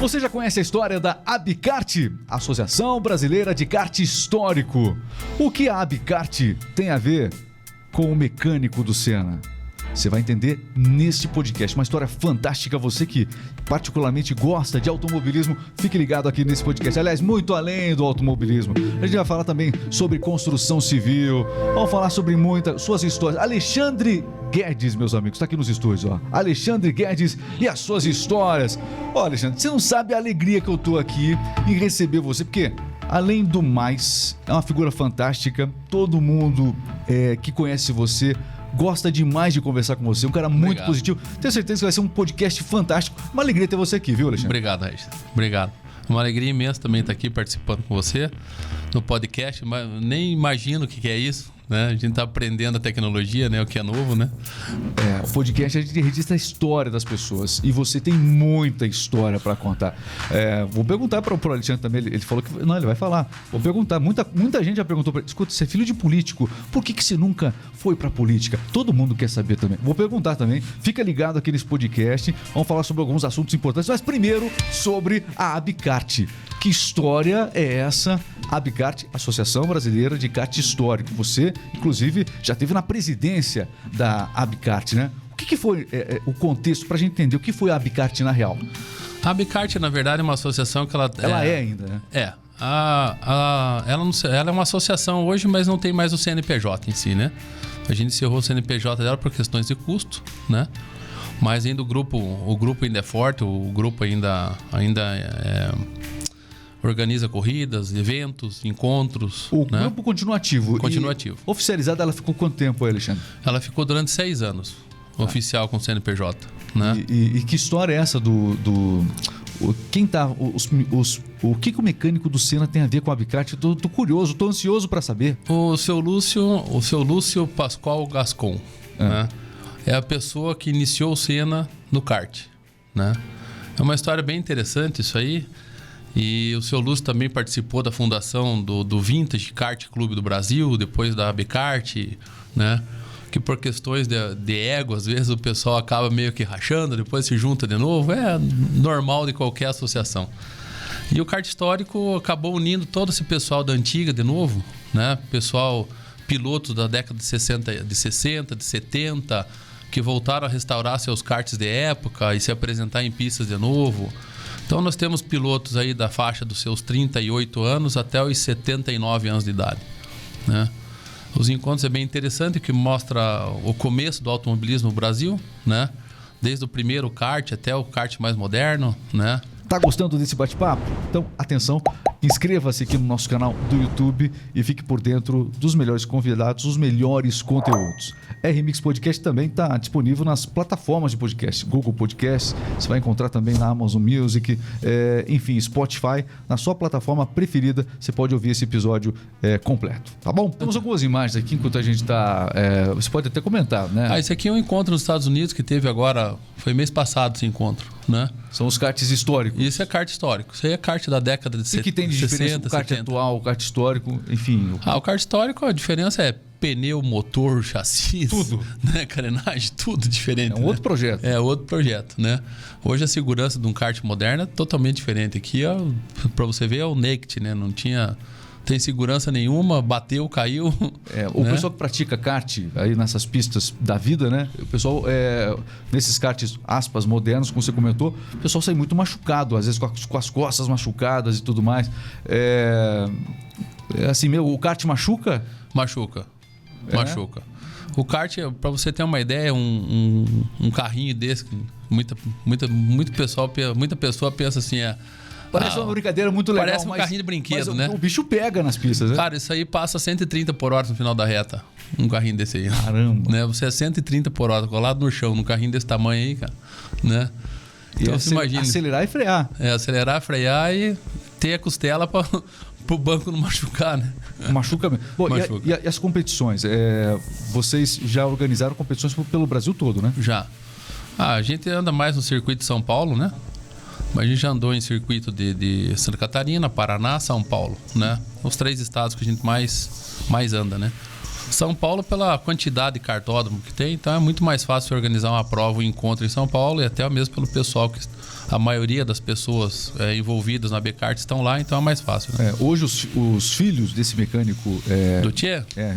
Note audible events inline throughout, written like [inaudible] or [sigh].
Você já conhece a história da Abicarte, Associação Brasileira de Kart Histórico. O que a Abicarte tem a ver com o mecânico do Senna? Você vai entender neste podcast. Uma história fantástica. Você que particularmente gosta de automobilismo, fique ligado aqui nesse podcast. Aliás, muito além do automobilismo. A gente vai falar também sobre construção civil. Vamos falar sobre muitas suas histórias. Alexandre Guedes, meus amigos, está aqui nos estúdios, ó. Alexandre Guedes e as suas histórias. Ó, Alexandre, você não sabe a alegria que eu tô aqui em receber você, porque Além do mais, é uma figura fantástica. Todo mundo é, que conhece você gosta demais de conversar com você. Um cara muito Obrigado. positivo. Tenho certeza que vai ser um podcast fantástico. Uma alegria ter você aqui, viu, Alexandre? Obrigado, Regis. Obrigado. Uma alegria imensa também estar aqui participando com você no podcast. Mas nem imagino o que é isso. Né? A gente está aprendendo a tecnologia, né? O que é novo, né? É, o podcast a gente registra a história das pessoas e você tem muita história para contar. É, vou perguntar para o Alexandre também, ele, ele falou que não, ele vai falar. Vou perguntar, muita, muita gente já perguntou para ele, escuta, você é filho de político, por que, que você nunca foi para política? Todo mundo quer saber também. Vou perguntar também, fica ligado aqui nesse podcast, vamos falar sobre alguns assuntos importantes, mas primeiro sobre a Abicarte. Que história é essa? Abicarte, Associação Brasileira de Kart Histórico. Você, inclusive, já teve na presidência da Abicarte, né? O que, que foi é, é, o contexto para a gente entender o que foi a Abicarte na real? A Abicart, na verdade, é uma associação que ela... Ela é, ainda, né? É. A, a, ela, não ela é uma associação hoje, mas não tem mais o CNPJ em si, né? A gente encerrou o CNPJ dela por questões de custo, né? Mas ainda o grupo, o grupo ainda é forte, o grupo ainda, ainda é, organiza corridas, eventos, encontros. O né? grupo continua ativo. Continua E ativo. Oficializada, ela ficou quanto tempo aí, Alexandre? Ela ficou durante seis anos oficial com o CNPJ, né? E, e- e que história é essa do. do o, quem tá. Os, os- o que, que o mecânico do Senna tem a ver com a Abicarte? Tô, tô curioso, tô ansioso para saber. O seu Lúcio, o seu Lúcio Pascoal Gascon, né? É a pessoa que iniciou o Senna no kart, né? É uma história bem interessante isso aí. E o seu Lúcio também participou da fundação do, do Vintage Kart Clube do Brasil, depois da Abicart, né? Que por questões de, de ego, às vezes o pessoal acaba meio que rachando, depois se junta de novo. É normal de qualquer associação. E o kart histórico acabou unindo todo esse pessoal da antiga de novo, né? Pessoal pilotos da década de 60, de 60, de 70, que voltaram a restaurar seus karts de época e se apresentar em pistas de novo. Então nós temos pilotos aí da faixa dos seus 38 anos até os 79 anos de idade, né? Os encontros é bem interessante que mostra o começo do automobilismo no Brasil, né? Desde o primeiro kart até o kart mais moderno, né? Tá gostando desse bate-papo? Então, atenção, inscreva-se aqui no nosso canal do YouTube e fique por dentro dos melhores convidados, os melhores conteúdos. RMix Podcast também está disponível nas plataformas de podcast, Google Podcast, você vai encontrar também na Amazon Music, eh, enfim, Spotify, na sua plataforma preferida, você pode ouvir esse episódio eh, completo, tá bom? Temos algumas imagens aqui enquanto a gente está. você pode até comentar, né? Ah, esse aqui é um encontro nos Estados Unidos que teve agora, foi mês passado esse encontro, né? São os karts históricos. Isso é kart histórico. Isso aí é kart da década de O que, tem de diferença 60, do kart 70. atual, o kart histórico, enfim. o- Ah, o kart histórico, a diferença é pneu, motor, chassi, Tudo. [laughs] né? Carenagem, tudo diferente. É um né? outro projeto. É outro projeto, né? Hoje a segurança de um kart moderno é totalmente diferente. Aqui, ó, pra você ver, é o naked, né? Não tinha... Tem segurança nenhuma, bateu, caiu. É, o né? pessoal que pratica kart aí nessas pistas da vida, né? O pessoal, é, nesses karts, aspas, modernos, como você comentou, o pessoal sai muito machucado, às vezes com as, com as costas machucadas e tudo mais. É, é assim, meu, o kart machuca? Machuca. É? Machuca. O kart, pra você ter uma ideia, um, um, um carrinho desse, muita, muita, muito pessoal, pe- muita pessoa pensa assim, é. Parece ah, uma brincadeira muito legal. parece um mas- carrinho de brinquedo, mas né? O bicho pega nas pistas, né? Cara, isso aí passa 130 por hora no final da reta. Um carrinho desse aí. Caramba. Né? Você é 130 por hora, colado no chão, num carrinho desse tamanho aí, cara. Né? Então você imagina. Acelerar e frear. É, acelerar, frear e ter a costela para [laughs] o banco não machucar, né? Machuca mesmo. Bom, e Machuca. E, a- e as competições? É, vocês já organizaram competições pelo Brasil todo, né? Já. Ah, a gente anda mais no circuito de São Paulo, né? Mas a gente já andou em circuito de, de Santa Catarina, Paraná, São Paulo, né? Os três estados que a gente mais, mais anda, né? São Paulo, pela quantidade de cartódromo que tem, então é muito mais fácil organizar uma prova, um encontro em São Paulo e até mesmo pelo pessoal que a maioria das pessoas é, envolvidas na Becart estão lá, então é mais fácil. Né? É, hoje os, os, filhos desse mecânico. É, do Tchê? É,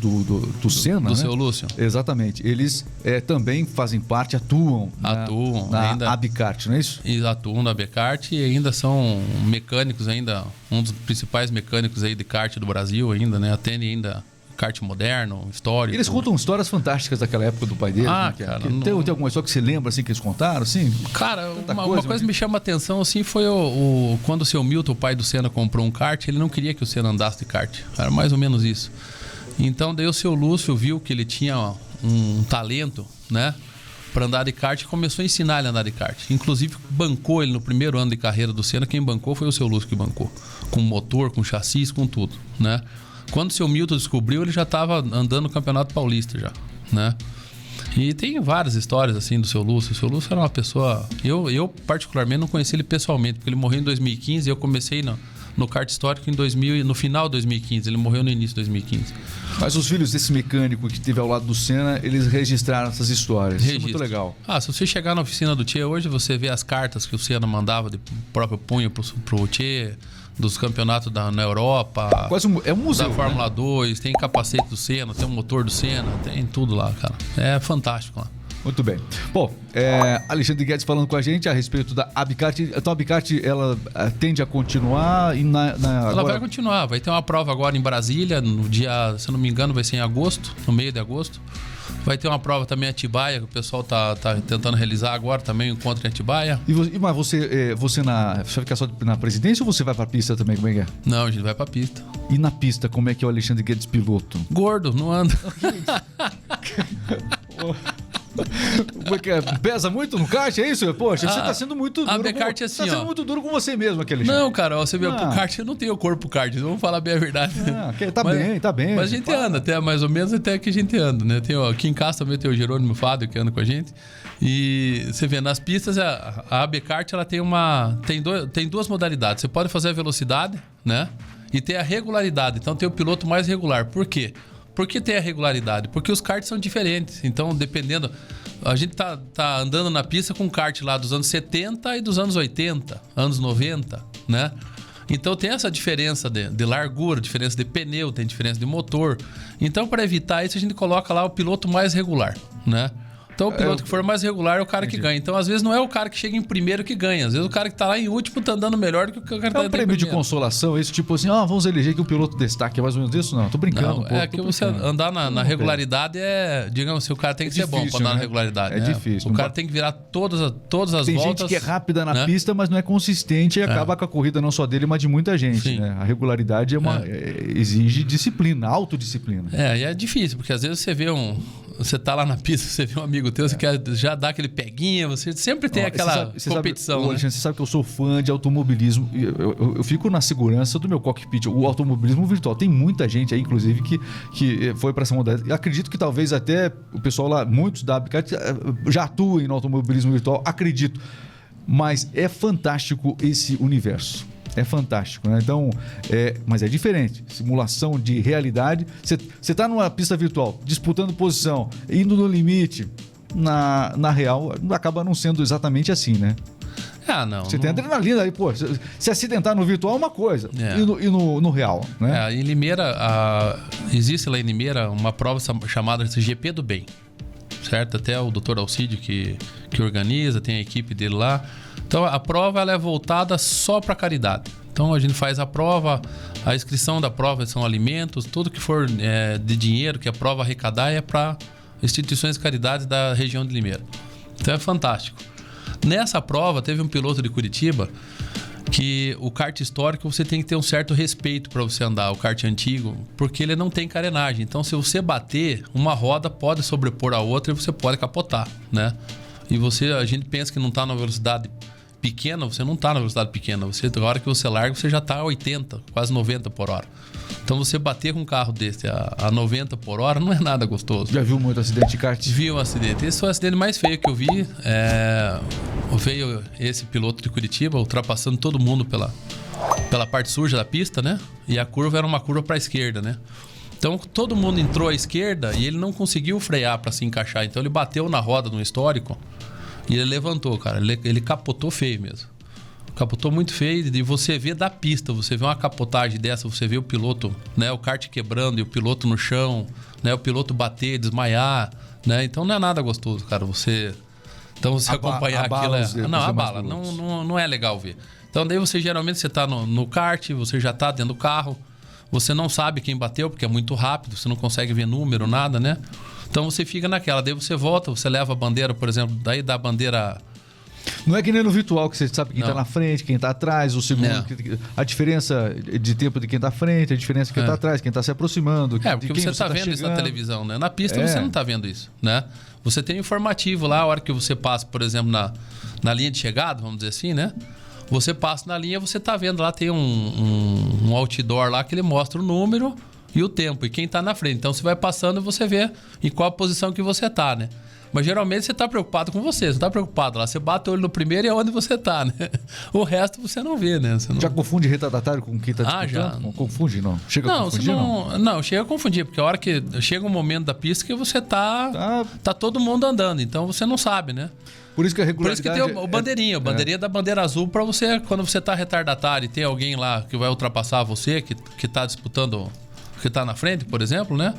do, do, do Senna, do né? seu Lúcio. Exatamente. Eles é, também fazem parte, atuam. Atuam. Na, na ainda, Abicart, não é isso? Eles atuam na Abicart e ainda são mecânicos ainda, um dos principais mecânicos aí de kart do Brasil ainda, né? Atendem ainda kart moderno, histórico. Eles contam histórias fantásticas daquela época do pai dele. Ah, né? cara. Não... Tem, tem, alguma história que você lembra assim que eles contaram, assim? Cara, uma coisa, uma coisa que me chama a atenção assim foi o, o, quando o seu Milton, o pai do Senna, comprou um kart, ele não queria que o Senna andasse de kart. Era mais ou menos isso. Então daí o seu Lúcio viu que ele tinha um, talento, né? Para andar de kart e começou a ensinar ele a andar de kart. Inclusive bancou ele no primeiro ano de carreira do Senna. Quem bancou foi o seu Lúcio que bancou. Com motor, com chassis, com tudo, né? Quando o seu Milton descobriu, ele já estava andando no Campeonato Paulista já, né? E tem várias histórias assim do seu Lúcio. O seu Lúcio era uma pessoa. Eu, eu particularmente não conheci ele pessoalmente, porque ele morreu em 2015 e eu comecei no, no kart histórico em 2000, no final de 2015. Ele morreu no início de 2015. Mas os filhos desse mecânico que esteve ao lado do Senna, eles registraram essas histórias. Isso é muito legal. Ah, se você chegar na oficina do Tchê hoje, você vê as cartas que o Senna mandava de próprio punho pro, pro Tchê dos campeonatos da, na Europa. Quase um, é um museu. Da Fórmula né? 2, tem capacete do Senna, tem o motor do Senna, tem tudo lá, cara. É fantástico lá. Muito bem. Bom, é, Alexandre Guedes falando com a gente a respeito da Abicart. Então a Abicart ela é, tende a continuar e na, na ela agora... vai continuar. Vai ter uma prova agora em Brasília no dia, se eu não me engano, vai ser em agosto, no meio de agosto. Vai ter uma prova também em Atibaia, que o pessoal tá, tá tentando realizar agora também, o um encontro em Atibaia. E você, mas você, é, você na. Você vai ficar só na presidência ou você vai pra pista também? Como é que é? Não, a gente vai pra pista. E na pista, como é que é o Alexandre Guedes piloto? Gordo, não anda. [laughs] [laughs] Porque é pesa muito no kart, é isso? Poxa, você tá sendo muito duro. A Becart com, é assim, tá sendo ó. muito duro com você mesmo, aquele Não, cara, você vê, ah. pro kart eu não tenho corpo kart, vamos falar bem a verdade. Ah, tá mas, bem, tá bem. Mas a gente fala. anda, até mais ou menos até que a gente anda, né? Tem, ó, aqui em casa também tem o Jerônimo Fábio que anda com a gente. E você vê, nas pistas, a, a AB Kart ela tem uma. Tem, do, tem duas modalidades. Você pode fazer a velocidade, né? E tem a regularidade. Então tem o piloto mais regular. Por quê? Por que tem a regularidade? Porque os karts são diferentes. Então, dependendo. A gente tá, tá andando na pista com kart lá dos anos 70 e dos anos 80, anos 90, né? Então tem essa diferença de, de, largura, diferença de pneu, tem diferença de motor. Então, para evitar isso, a gente coloca lá o piloto mais regular, né? Então, o é, piloto que for mais regular é o cara que ganha. Então, às vezes, não é o cara que chega em primeiro que ganha. Às vezes, o cara que tá lá em último tá andando melhor do que o cara que tá É um prêmio de consolação, esse tipo assim, ah, vamos eleger que o piloto destaque. É mais ou menos isso? Não, tô brincando. Não, pô, é que você andar na, na regularidade é, digamos assim, o cara tem que é ser difícil, bom pra andar né? na regularidade. É né? difícil. O cara tem que virar todas, todas as tem voltas. Tem gente que é rápida na né? pista, mas não é consistente e é. acaba com a corrida não só dele, mas de muita gente. Né? A regularidade é uma, é. exige disciplina, autodisciplina. É, e é difícil, porque às vezes você vê um, você tá lá na pista, [laughs] você vê um amigo teu, é. você quer já dar aquele peguinha, você sempre tem Ó, aquela você sabe, você competição. Sabe, né? Alexandre, você sabe que eu sou fã de automobilismo. Eu, eu, eu, fico na segurança do meu cockpit. O automobilismo virtual. Tem muita gente aí, inclusive, que, que foi para essa modalidade. Acredito que talvez até o pessoal lá, muitos da Abicat, eh, já atuem no automobilismo virtual. Acredito. Mas é fantástico esse universo. É fantástico, né? Então, é, mas é diferente. Simulação de realidade. Você está numa pista virtual, disputando posição, indo no limite. Na, na real, acaba não sendo exatamente assim, né? Ah, não. Você não... tem adrenalina aí, pô. Se acidentar no virtual é uma coisa. É. E, no, e no, no, real, né? É, em Limeira, a... existe lá em Limeira uma prova chamada GP do Bem. Certo? Até o doutor Alcídio que, que organiza, tem a equipe dele lá. Então a prova ela é voltada só para caridade. Então a gente faz a prova, a inscrição da prova são alimentos, tudo que for é, de dinheiro que a prova arrecadar é para instituições de caridade da região de Limeira. Então é fantástico. Nessa prova teve um piloto de Curitiba que o kart histórico você tem que ter um certo respeito para você andar, o kart antigo, porque ele não tem carenagem. Então se você bater, uma roda pode sobrepor a outra e você pode capotar, né? E você, a gente pensa que não está na velocidade pequena, você não está na velocidade pequena. Você, na hora que você larga, você já está a 80, quase 90 por hora. Então você bater com um carro desse a, a 90 por hora não é nada gostoso. Já viu muito acidente de kart? Vi um acidente. Esse foi o acidente mais feio que eu vi. É, veio esse piloto de Curitiba ultrapassando todo mundo pela, pela parte suja da pista, né? E a curva era uma curva para a esquerda, né? Então todo mundo entrou à esquerda e ele não conseguiu frear para se encaixar. Então ele bateu na roda no histórico e ele levantou, cara. Ele, ele capotou feio mesmo. Capotou muito feio e você vê da pista, você vê uma capotagem dessa, você vê o piloto, né, o kart quebrando e o piloto no chão, né, o piloto bater, desmaiar, né? Então não é nada gostoso, cara. Você então você Aba- acompanhar aquilo é, não, abala, não, não, não é legal ver. Então daí você geralmente você tá no, no kart, você já tá dentro do carro, você não sabe quem bateu porque é muito rápido, você não consegue ver número, nada, né? Então você fica naquela, daí você volta, você leva a bandeira, por exemplo, daí dá a bandeira Não é que nem no virtual, que você sabe quem Não. tá na frente, quem tá atrás, o segundo, É. que- a diferença de tempo de quem tá à frente, a diferença de quem É. tá atrás, quem tá se aproximando. É, porque você tá vendo isso na televisão, né? Na pista É. você não tá vendo isso, né? Você tem informativo lá, a hora que você passa, por exemplo, na, na linha de chegada, vamos dizer assim, né? Você passa na linha, você tá vendo lá, tem um, um, um outdoor lá que ele mostra o número e o tempo, e quem tá na frente. Então você vai passando e você vê em qual posição que você tá, né? Mas geralmente você tá preocupado com você, você tá preocupado lá. Você bate o olho no primeiro e é onde você tá, né? [laughs] O resto você não vê, né? Não... Já confunde retardatário com quem tá Ah, já. Não Confunde, não? Chega a Não, você confundir, não, não, chega a confundir, porque a hora que chega um momento da pista que você tá, Tá. tá, todo mundo andando, então você não sabe, né? Por isso que a Por isso que regularidade... tem o, o é- bandeirinha, o bandeirinha da bandeira azul para você, quando você tá retardatário e tem alguém lá que vai ultrapassar você, que, que tá disputando, que tá na frente, por exemplo, né?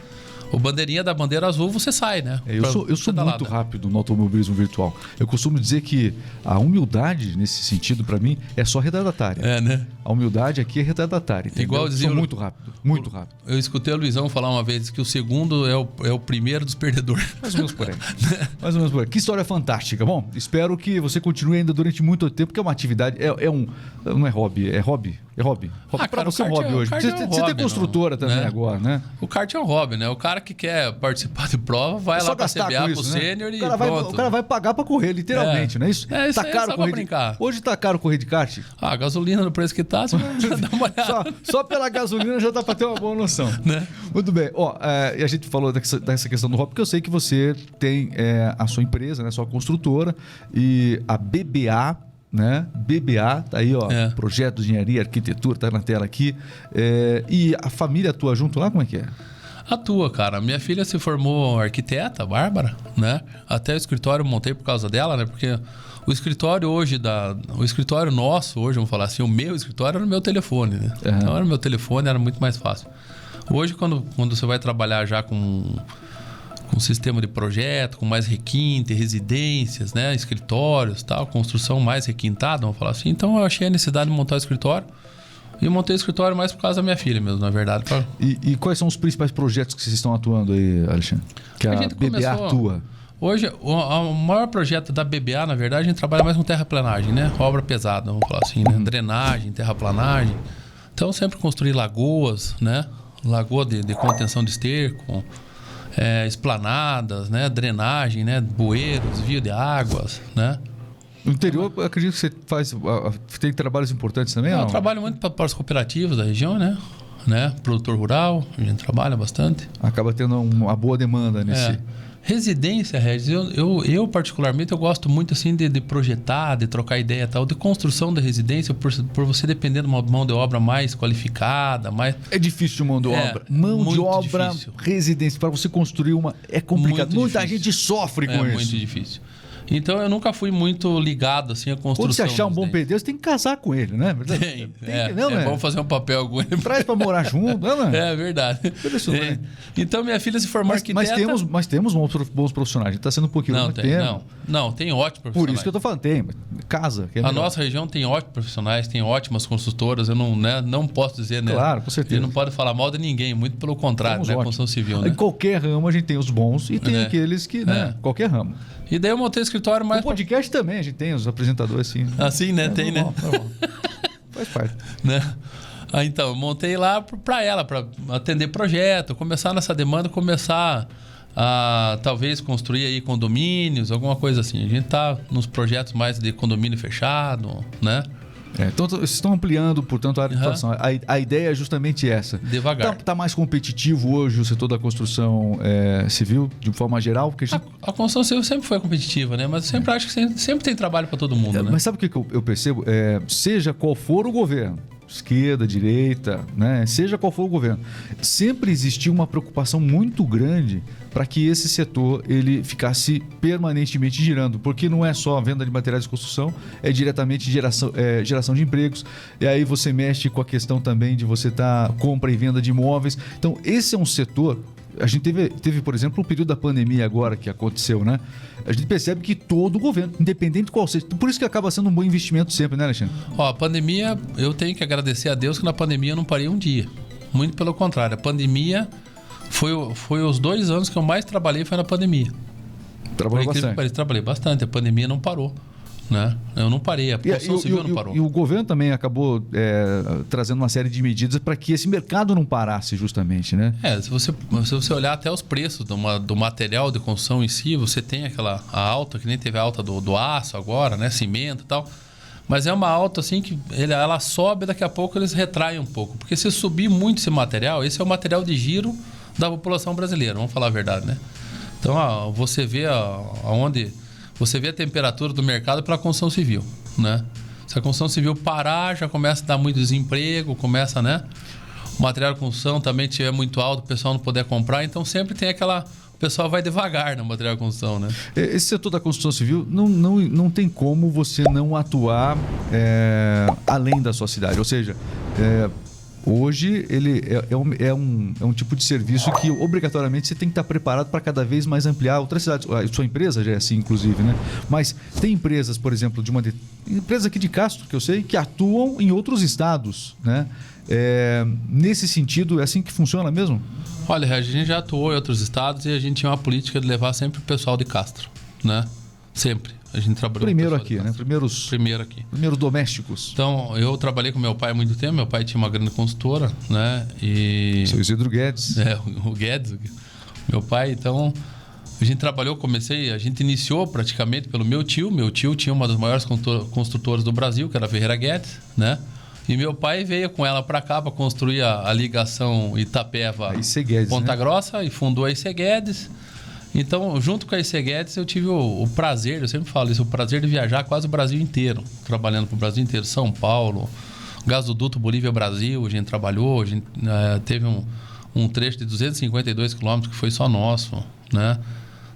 O bandeirinha da bandeira azul você sai, né? É, eu Pra sou, eu sou muito rápido no automobilismo virtual. Eu costumo dizer que a humildade, nesse sentido, pra mim, é só retardatária. É, né? A humildade aqui é retardatária. entendeu? Igual dizia muito rápido, muito rápido. Eu escutei o Luizão falar uma vez que o segundo é o, é o primeiro dos perdedores. Mais ou menos por aí. [laughs] Mais ou menos por aí. Que história fantástica. Bom, espero que você continue ainda durante muito tempo, porque é uma atividade, é, é um. Não é hobby, é hobby. É hobby. hobby Ah, pra cara, você é um hobby é- hoje. kart Você, é um você hobby, tem construtora não- também né? agora, né? O kart é um hobby, né? O cara que quer participar de prova vai É lá pra CBA pro isso, né? sênior e o cara, vai, o cara vai pagar pra correr, literalmente, É. não é isso? É, isso tá aí é caro só correr de-. Hoje tá caro correr de kart? Ah, a gasolina no preço que tá, você vai dar uma olhada. Só, só pela gasolina já dá pra ter uma boa noção. Né? Muito bem. Ó, é, e a gente falou dessa, dessa questão do hobby, porque eu sei que você tem é, a sua empresa, né, sua construtora, e a BBA, né? BBA, tá aí, ó. É. Projeto de Engenharia, Arquitetura, tá na tela aqui. É, e a família atua junto lá? Como é que é? Atua, cara. Minha filha se formou arquiteta, Bárbara, né? Até o escritório eu montei por causa dela, né? Porque o escritório hoje da. O escritório nosso, hoje, vamos falar assim, o meu escritório era no meu telefone, né? Aham. Então era no meu telefone, era muito mais fácil. Hoje, quando, quando você vai trabalhar já com com sistema de projeto, com mais requinte, residências, né, escritórios, tal, construção mais requintada, vamos falar assim. Então eu achei a necessidade de montar o escritório. E eu montei o escritório mais por causa da minha filha mesmo, na verdade. pra- E, e quais são os principais projetos que vocês estão atuando aí, Alexandre? Que a, A gente BBA começou- atua. Hoje, o, o maior projeto da BBA, na verdade, a gente trabalha mais com terraplanagem, né? Obra pesada, vamos falar assim, né? Drenagem, terraplanagem. Então, sempre construir lagoas, né? Lagoa de, de contenção de esterco, é, esplanadas, né? Drenagem, né? Bueiros, desvio de águas, né? No interior, acredito que você faz. Tem trabalhos importantes também? ou Eu não? trabalho muito para as cooperativas da região, né? Né? Produtor rural, a gente trabalha bastante. Acaba tendo uma boa demanda nesse. É. Residência, Regis, eu, eu, eu particularmente eu gosto muito assim de, de projetar, de trocar ideia e tal, de construção da residência, por, por você depender de uma mão de obra mais qualificada, mais. É difícil mão de É, obra. Mão de obra, difícil. residência, para você construir uma. É complicado. Muito Muita difícil. gente sofre com é isso. muito difícil. Então eu nunca fui muito ligado assim à construção. Quando você achar um bom residência. pedreiro, você tem que casar com ele, né? Verdade? Tem, é, que- não, é né? bom fazer um papel com ele. Traz para morar junto, não é? [laughs] É verdade. É. Então minha filha se formou Mas, arquiteta. mas temos, mas temos bons prof- bons profissionais. A gente está sendo um pouquinho Não, tem, não. Não, tem ótimos Por isso que eu profissionais. tô falando, tem. Casa. É A melhor. nossa região tem ótimos profissionais, tem ótimas construtoras. Eu não, né, não posso dizer, né? Claro, com certeza. E não pode falar mal de ninguém, muito pelo contrário, Temos né? Construção civil, Em né? qualquer ramo a gente tem os bons e tem É. aqueles que, né? É. Qualquer ramo. E daí eu montei o escritório mais. pra- podcast também a gente tem os apresentadores assim. Assim, né? É tem, normal, né? normal. [laughs] Faz parte. né? Ah, então, eu montei lá para ela, para atender projeto, começar nessa demanda, começar a talvez construir aí condomínios, alguma coisa assim. A gente tá nos projetos mais de condomínio fechado, né? É, então vocês estão ampliando, portanto, a área de Aham. atuação. A, a ideia é justamente essa. Devagar. Tá, tá mais competitivo hoje o setor da construção é, civil, de forma geral? Porque a gente A, a construção civil sempre foi competitiva, né? Mas eu sempre acho que sempre, sempre tem trabalho para todo mundo, né? Mas sabe o que que eu, eu percebo? É, seja qual for o governo, esquerda, direita, né? seja qual for o governo, sempre existiu uma preocupação muito grande para que esse setor ele ficasse permanentemente girando, porque não é só a venda de materiais de construção, é diretamente geração, é, geração de empregos, e aí você mexe com a questão também de você estar tá, compra e venda de imóveis. Então, esse é um setor a gente teve, teve, por exemplo, o período da pandemia agora que aconteceu, né? A gente percebe que todo o governo, independente de qual seja, por isso que acaba sendo um bom investimento sempre, né, Alexandre? Ó, a pandemia, eu tenho que agradecer a Deus que na pandemia eu não parei um dia. Muito pelo contrário, a pandemia foi, foi os dois anos que eu mais trabalhei foi na pandemia. Trabalhou bastante. Trabalhei bastante, a pandemia não parou. Né? Eu não parei, a construção civil não parou. E o governo também acabou é, trazendo uma série de medidas para que esse mercado não parasse, justamente, né? É, se você, se você olhar até os preços do, uma, do material de construção em si, você tem aquela a alta, que nem teve a alta do, do aço agora, né? Cimento e tal. Mas é uma alta assim que ele, ela sobe daqui a pouco eles retraem um pouco. Porque se subir muito esse material, esse é o material de giro da população brasileira, vamos falar a verdade, né? Então, ó, você vê aonde você vê a temperatura do mercado pela construção civil, né? Se a construção civil parar, já começa a dar muito desemprego, começa, né? O material de construção também tiver muito alto, o pessoal não puder comprar, então sempre tem aquela o pessoal vai devagar no material de construção, né? Esse setor da construção civil não, não, não tem como você não atuar é, além da sua cidade. Ou seja, é, Hoje, ele é, é, um, é, um, é um tipo de serviço que obrigatoriamente você tem que estar preparado para cada vez mais ampliar outras cidades. A sua empresa já é assim, inclusive, né? Mas tem empresas, por exemplo, de uma de... empresa aqui de Castro, que eu sei, que atuam em outros estados, né? É, nesse sentido, é assim que funciona mesmo? Olha, a gente já atuou em outros estados e a gente tinha uma política de levar sempre o pessoal de Castro, né? Sempre. A gente trabalhou Primeiro aqui, né? Primeiros, Primeiro aqui. Primeiros domésticos. Então, eu trabalhei com meu pai há muito tempo. Meu pai tinha uma grande consultora, né? E... Seu Isidro Guedes. É, o Guedes. Meu pai, então... A gente trabalhou, comecei, a gente iniciou praticamente pelo meu tio. Meu tio tinha uma das maiores construtoras do Brasil, que era a Ferreira Guedes, né? E meu pai veio com ela para cá para construir a, a, ligação Itapeva Guedes, Ponta né? Grossa e fundou a IC Guedes. Então, junto com a IC Guedes, eu tive o, o, prazer, eu sempre falo isso, o prazer de viajar quase o Brasil inteiro, trabalhando para o Brasil inteiro, São Paulo, gasoduto Bolívia-Brasil, a gente trabalhou, a gente é, teve um, um trecho de 252 quilômetros que foi só nosso, né?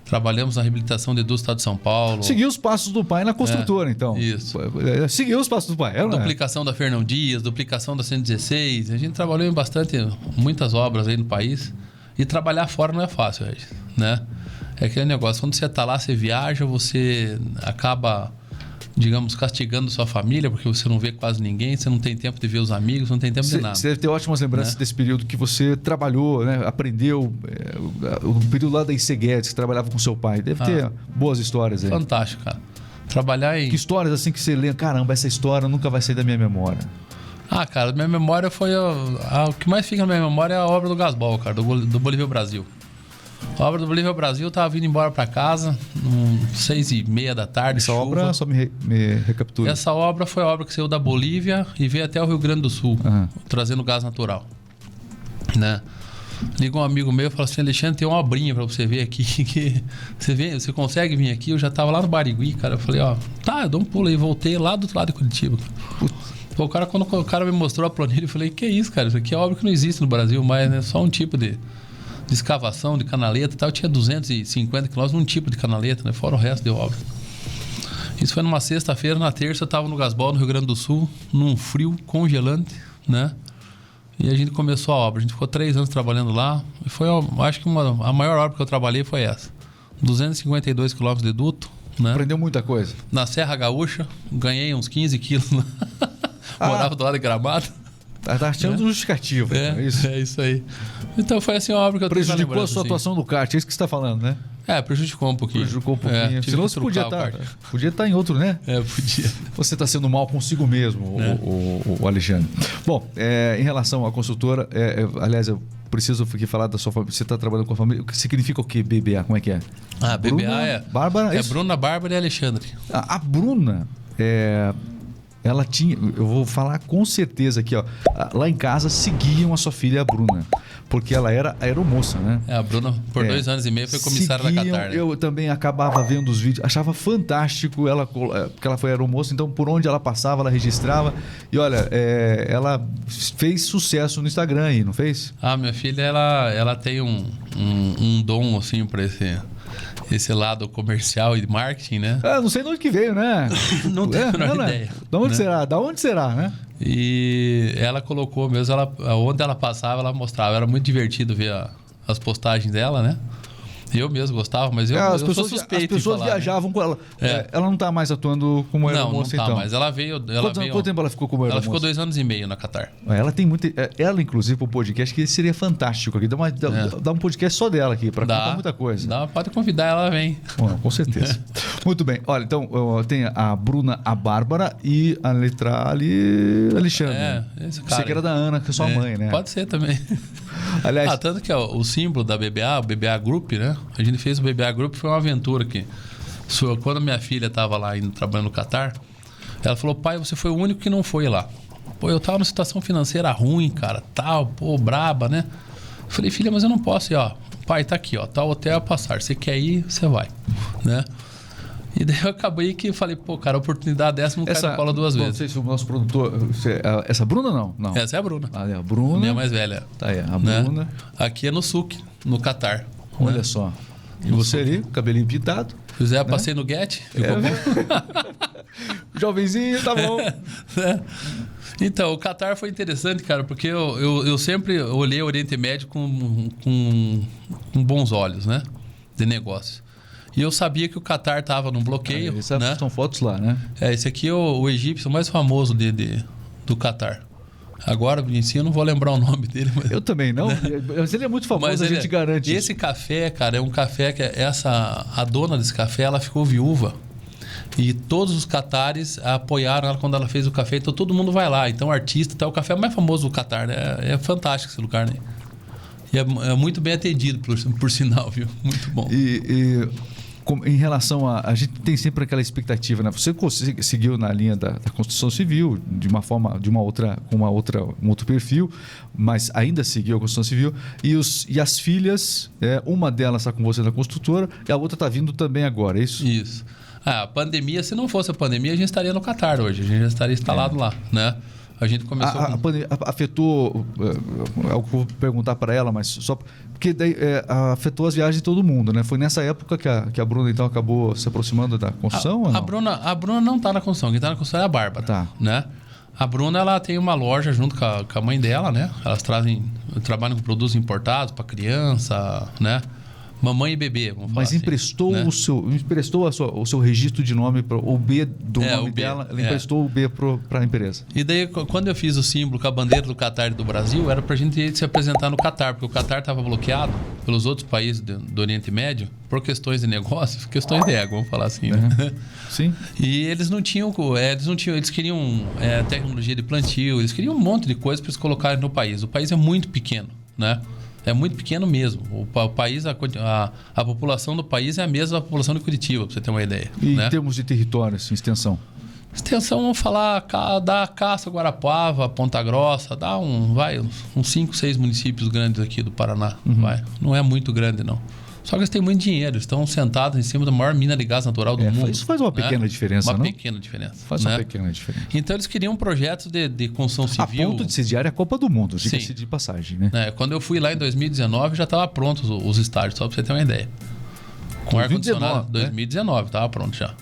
Trabalhamos na reabilitação de do estado de São Paulo. Seguiu os passos do pai na construtora, é, então. Isso. É, seguiu os passos do pai. É, duplicação da Fernão Dias, duplicação da 116. A gente trabalhou em bastante, muitas obras aí no país. E trabalhar fora não é fácil, né? É aquele negócio, quando você está lá, você viaja, você acaba, digamos, castigando sua família, porque você não vê quase ninguém, você não tem tempo de ver os amigos, não tem tempo de nada. Você deve ter ótimas lembranças né? desse período que você trabalhou, né? aprendeu, é, o período lá da IC Guedes, que trabalhava com seu pai. Deve ah, ter boas histórias aí. Fantástico, cara. Trabalhar em... Que histórias assim que você lê, caramba, essa história nunca vai sair da minha memória. Ah, cara, minha memória foi. A, a, o que mais fica na minha memória é a obra do Gasbol, cara, do, do Bolívia Brasil. A obra do Bolívia Brasil, eu tava vindo embora para casa, um, seis e meia da tarde. Essa chuva. obra, só me, me recapitula. Essa obra foi a obra que saiu da Bolívia e veio até o Rio Grande do Sul, uhum. trazendo gás natural. Né? Ligou um amigo meu e falou assim: Alexandre, tem uma obrinha para você ver aqui. [laughs] Que você, vê, você consegue vir aqui? Eu já tava lá no Barigui, cara. Eu falei: Ó, tá, eu dou um pulo aí. Voltei lá do outro lado de Curitiba. Pô, o cara, quando o cara me mostrou a planilha, eu falei: Que isso, cara? Isso aqui é obra que não existe no Brasil, mas é só um tipo de de escavação, de canaleta e tal, tinha 250 quilômetros num tipo de canaleta, né? Fora o resto de obra. Isso foi numa sexta-feira, na terça eu estava no Gasbol, no Rio Grande do Sul, num frio congelante, né? E a gente começou a obra. A gente ficou três anos trabalhando lá. E foi, acho que uma, a maior obra que eu trabalhei foi essa. 252 quilômetros de duto. Né? Aprendeu muita coisa. Na Serra Gaúcha, ganhei uns 15 quilos. [laughs] Ah. Morava do lado de gramado. Tá, tá achando é. justificativo. É, é, isso. é isso aí. Então foi assim uma obra que eu Prejudicou a sua assim. atuação no kart, é isso que você está falando, né? É, prejudicou um pouquinho. Prejudicou um pouquinho. É, Senão você podia estar, tá, podia estar tá em outro, né? É, podia. [laughs] Você está sendo mal consigo mesmo, é. o, o, o, Alexandre. Bom, é, em relação à consultora, é, é, aliás, eu preciso aqui falar da sua família. Você está trabalhando com a família. O que significa o que, BBA? Como é que é? Ah, BBA Bruna, é. Bárbara? É Bruna, Bárbara e Alexandre. A, a Bruna. É, ela tinha, eu vou falar com certeza aqui, ó, lá em casa seguiam a sua filha a Bruna. Porque ela era aeromoça, né? É, a Bruna, por É. dois anos e meio, foi comissária da Seguiam, Qatar. né? Eu também acabava vendo os vídeos, achava fantástico ela, é, porque ela foi aeromoça, então por onde ela passava, ela registrava. E olha, é, ela fez sucesso no Instagram aí, não fez? Ah, minha filha, ela, ela tem um, um, um dom, assim, para esse, esse lado comercial e de marketing, né? Ah, não sei de onde que veio, né? [laughs] Não tenho a menor né? ideia, Da onde né? será? Da onde será, né? E ela colocou mesmo, ela, onde ela passava, ela mostrava. Era muito divertido ver a- as postagens dela, né? Eu mesmo gostava, mas eu, É, as eu pessoas, as pessoas falar, né? viajavam com ela. É. É, ela não tá mais atuando como Não, não aeromoça, tá, então. mas ela veio... Ela, Quanto, veio, quanto tempo ela ficou como ela aeromoça? ficou dois anos e meio na Qatar. Ela tem muita. é, Ela, inclusive, pro podcast, que seria fantástico aqui. Dá, uma- dá- É. dá um podcast só dela aqui, Dá, contar muita coisa. Dá, pode convidar, ela vem. Bom, com certeza. [laughs] Muito bem. Olha, então tem a Bruna, a Bárbara e a letra ali, Alexandre. É, esse cara Você que era da Ana, que é sua É, mãe, né? Pode ser também. Aliás, Ah, tanto que ó, o símbolo da BBA, o BBA Group, né? A gente fez o BBA Group, foi uma aventura aqui. Quando minha filha estava lá indo trabalhando no Catar, ela falou: pai, você foi o único que não foi lá. Pô, eu tava numa situação financeira ruim, cara, tal, pô, braba, né? Eu falei, filha, mas eu não posso ir, ó. Pai, tá aqui, ó, tá o hotel a passar. Você quer ir, você vai, né? E daí eu acabei que falei, pô, cara, a oportunidade dessa não cai na cola duas vezes. Não sei se o nosso produtor. essa Bruna não? Não. Essa é a Bruna, Ah, é a Bruna. minha mais velha. Tá aí, a né? Bruna. Aqui é no SUC, no Catar. Olha né? só. E você ali, cabelinho pintado. Fizer, passei no Get, ficou É. bom. [laughs] Jovenzinho, tá bom. [laughs] né? Então, o Qatar foi interessante, cara, porque eu, eu, eu sempre olhei o Oriente Médio com, com, com bons olhos, né? De negócio. E eu sabia que o Qatar estava num bloqueio, Essas né? são fotos lá, né? É, esse aqui é o, o egípcio mais famoso de, de- do Qatar. Agora, em si, eu não vou lembrar o nome dele, mas... Eu também não. [laughs] Mas ele é muito famoso, a ele gente é- garante. Esse café, cara, é um café que essa a dona desse café, ela ficou viúva. E todos os catares apoiaram ela quando ela fez o café, então todo mundo vai lá. Então, artista, tá, o café é o mais famoso do Catar, né? É, é fantástico esse lugar, né? E é, é muito bem atendido, por, por sinal, viu? Muito bom. E, e, em relação a. A gente tem sempre aquela expectativa, né? Você seguiu na linha da, da construção civil, de uma forma, de uma outra, com uma outra, um outro perfil, mas ainda seguiu a construção civil. E, os, e as filhas, é, uma delas está com você na construtora e a outra está vindo também agora, é isso? Isso. Ah, a pandemia, se não fosse a pandemia, a gente estaria no Catar hoje, a gente já estaria instalado lá, né? A gente começou A, a, com... a pandemia afetou, é, é eu vou perguntar para ela, mas só porque daí, é, afetou as viagens de todo mundo, né? Foi nessa época que a, que a Bruna então acabou se aproximando da construção? A, a Bruna, a Bruna não está na construção, quem está na construção é a Bárbara. Tá. Né? A Bruna ela tem uma loja junto com a, com a mãe dela, né? Elas trazem, trabalham com produtos importados para criança, né? Mamãe e bebê, vamos falar Mas assim, emprestou né? o seu, emprestou a sua- o seu registro de nome para o B do É, nome B, dela, ela é. emprestou o B para a empresa. E daí, qu- quando eu fiz o símbolo com a bandeira do Catar e do Brasil, era pra gente se apresentar no Catar, porque o Catar estava bloqueado pelos outros países do, do Oriente Médio por questões de negócios, [laughs] questões de ego, vamos falar assim, né? [laughs] Sim. E eles não tinham, é, eles não tinham, eles queriam é, tecnologia de plantio, eles queriam um monte de coisa para eles colocarem no país. O país é muito pequeno, né? É muito pequeno mesmo. O, pa- o país, a, a, a população do país é a mesma da população de Curitiba, para você ter uma ideia. E né? em termos de território, assim, extensão. Extensão, vamos falar, dá Caça, Guarapuava, Ponta Grossa, dá um, vai, uns- uns 5, 6 municípios grandes aqui do Paraná, Uhum. vai. Não é muito grande, não. Só que eles têm muito dinheiro, estão sentados em cima da maior mina de gás natural do É, mundo. isso faz uma né? pequena diferença, Uma não? pequena diferença. Faz né? uma pequena diferença. Então eles queriam projetos de, de construção A civil. ponto de sediar a Copa do Mundo, diga-se de passagem, né? né? Quando eu fui lá em 2019, já estava pronto os, os estádios, só para você ter uma ideia. Com 2019, ar-condicionado. né? 2019, estava pronto já.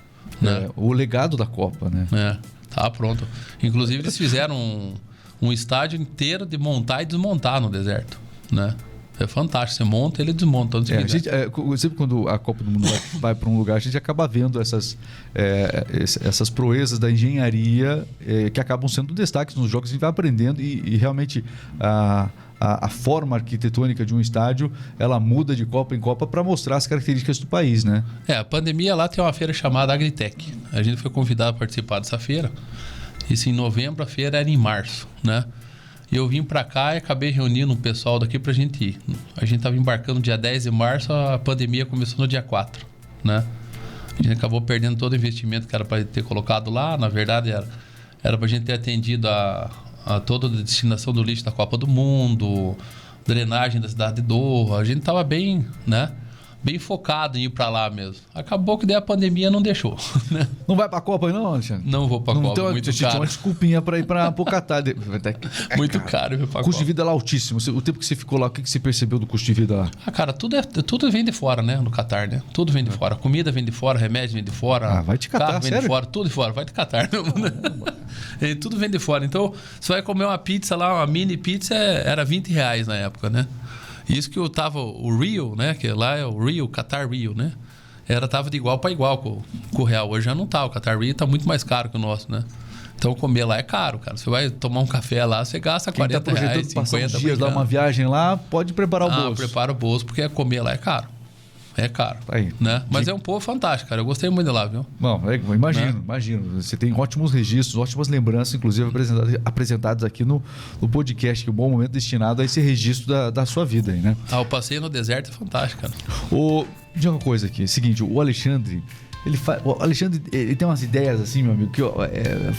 Né? É, o legado da Copa, né? É, tá pronto. Inclusive, eles fizeram um, um estádio inteiro de montar e desmontar no deserto, né? É fantástico. Você monta ele desmonta. Onde É, a gente, é, sempre quando a Copa do Mundo vai, [laughs] vai para um lugar, a gente acaba vendo essas, é, essas proezas da engenharia é, que acabam sendo destaques nos jogos e vai aprendendo e, e realmente a, a, a forma arquitetônica de um estádio ela muda de Copa em Copa para mostrar as características do país, né? É, a pandemia lá tem uma feira chamada Agritech. A gente foi convidado a participar dessa feira. Isso em novembro, a feira era em março, né? E eu vim pra cá e acabei reunindo um pessoal daqui pra gente ir. A gente tava embarcando dia 10 de março, a pandemia começou no dia 4, né? A gente acabou perdendo todo o investimento que era para ter colocado lá. Na verdade, era, era pra gente ter atendido a, a toda a destinação do lixo da Copa do Mundo, drenagem da cidade de Doha. A gente tava bem, né? Bem focado em ir para lá mesmo. Acabou que daí a pandemia não deixou. [laughs] Né? Não vai para a Copa não, Alexandre? Não vou para a Copa, então, muito caro. uma desculpinha para ir para o Catar. [laughs] É muito caro, caro para Custo de vida lá altíssimo. O tempo que você ficou lá, o que você percebeu do custo de vida lá? Ah, cara, tudo, é, tudo vem de fora, né? No Catar, né? Tudo vem de fora. Comida vem de fora, remédio vem de fora. Ah, vai te catar, carro vem sério? de fora, tudo de fora. Vai te catar. [laughs] e tudo vem de fora. Então, você vai comer uma pizza lá, uma mini pizza, era 20 reais na época, né? Isso que eu tava, o Rio, né? Que lá é o Rio, Qatar Rio, né? Era, tava de igual para igual com, com, o Real. Hoje já não tá. O Qatar Rio tá muito mais caro que o nosso, né? Então comer lá é caro, cara. Você vai tomar um café lá, você gasta Quem 40 tá reais, 50 dias lá, uma viagem lá, pode preparar o ah, bolso. prepara o bolso, porque comer lá é caro. É caro. Aí. Né? Mas de... é um povo fantástico, cara. Eu gostei muito de lá, viu? Bom, é, imagino, né? imagino. Você tem ótimos registros, ótimas lembranças, inclusive apresentadas, apresentadas aqui no, no podcast, que é um bom momento destinado a esse registro da, da sua vida aí, né? Ah, o passeio no deserto é fantástico, cara. O, diga uma coisa aqui, é o seguinte, o Alexandre, ele faz. O Alexandre ele tem umas ideias assim, meu amigo, que é,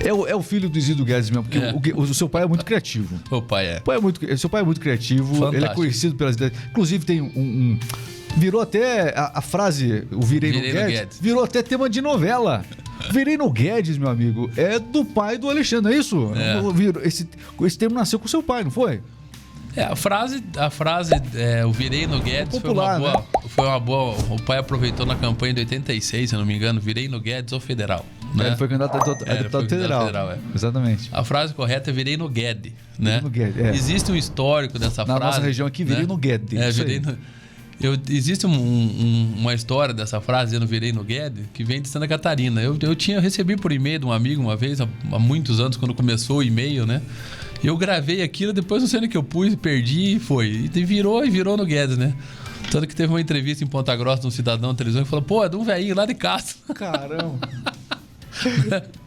é o, é o filho do Isidro Guedes mesmo, porque é. o, o, seu pai é muito criativo. O pai é. O pai é muito, seu pai é muito criativo, Fantástico. ele é conhecido pelas ideias. Inclusive tem um, um Virou até a, a frase, o Virei, Virei no, Guedes, no, Guedes, virou até tema de novela. Virei no Guedes, meu amigo, é do pai do Alexandre, é isso? É. Esse, esse termo nasceu com seu pai, não foi? É, a frase, a frase é, o virei no Guedes Popular, foi, uma boa, né? foi uma boa. O pai aproveitou na campanha de 86, se não me engano, virei no Guedes ou federal. Né? Ele foi candidato a, a é, deputado federal. federal é. Exatamente. A frase correta é virei no Guedes. Né? No Guedes é. Existe um histórico dessa na frase. Na nossa região aqui, virei né? no Guedes. É, virei no. Eu, existe um, um, uma história dessa frase, eu não virei no Guedes, que vem de Santa Catarina. Eu, eu tinha recebi por e-mail de um amigo uma vez, há, há muitos anos, quando começou o e-mail, né? Eu gravei aquilo, depois não sei onde que eu pus, perdi e foi. E virou e virou no Guedes, né? Tanto que teve uma entrevista em Ponta Grossa de um cidadão na televisão que falou: pô, é de um velhinho lá de casa. Caramba.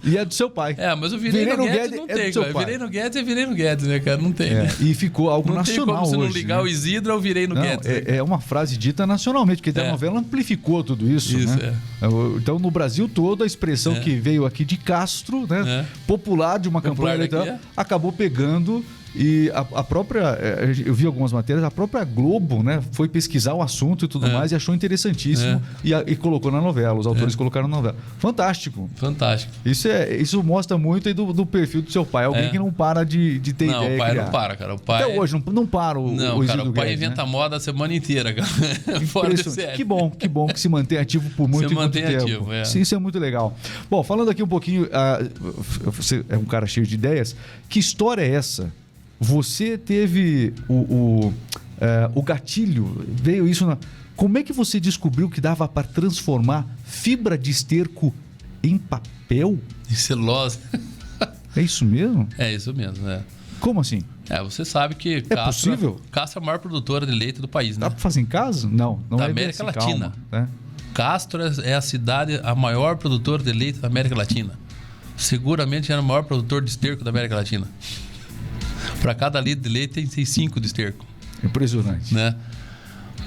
E é do seu pai. É, mas o virei, no, Guedes, não é tem, cara. Virei no Guedes é virei no Guedes, né, cara? Não tem, é, né? E ficou algo não nacional tem como hoje. Se não ligar né? o Isidro, eu virei no não, Guedes. É, né? é, uma frase dita nacionalmente, porque é. a novela amplificou tudo isso, isso né? É. Então, no Brasil todo, a expressão é. que veio aqui de Castro, né? É. Popular de uma popular campanha eleitoral, acabou pegando e a, a, própria, é, eu vi algumas matérias, a própria Globo, né, foi pesquisar o assunto e tudo é. mais e achou interessantíssimo é. e, a, e, colocou na novela. Os autores é. colocaram na novela. Fantástico. Fantástico. Isso, é, isso mostra muito aí do, do perfil do seu pai. Alguém é. que não para de, de ter não, ideia. Não, o pai não para, cara. O pai... Até hoje não, não para o Não, o cara, o pai Guedes, inventa né? moda a semana inteira, cara. [laughs] Fora série. Que bom, que bom que se mantém ativo por muito, se mantém muito ativo, tempo. É. Sim, isso é muito legal. Bom, falando aqui um pouquinho, uh, você é um cara cheio de ideias. Que história é essa? Você teve o, o, é, o gatilho, veio isso na. Como é que você descobriu que dava para transformar fibra de esterco em papel? Em celulose. É isso mesmo? É isso mesmo, é. Como assim? É, você sabe que é Castro, possível? Castro é a maior produtora de leite do país, né? Dá para fazer em casa? Não, não da é América Latina. Calma, né? Castro é a cidade a maior produtora de leite da América Latina. Seguramente era o maior produtor de esterco da América Latina. Para cada litro de leite tem, cinco de esterco. Impressionante. Né?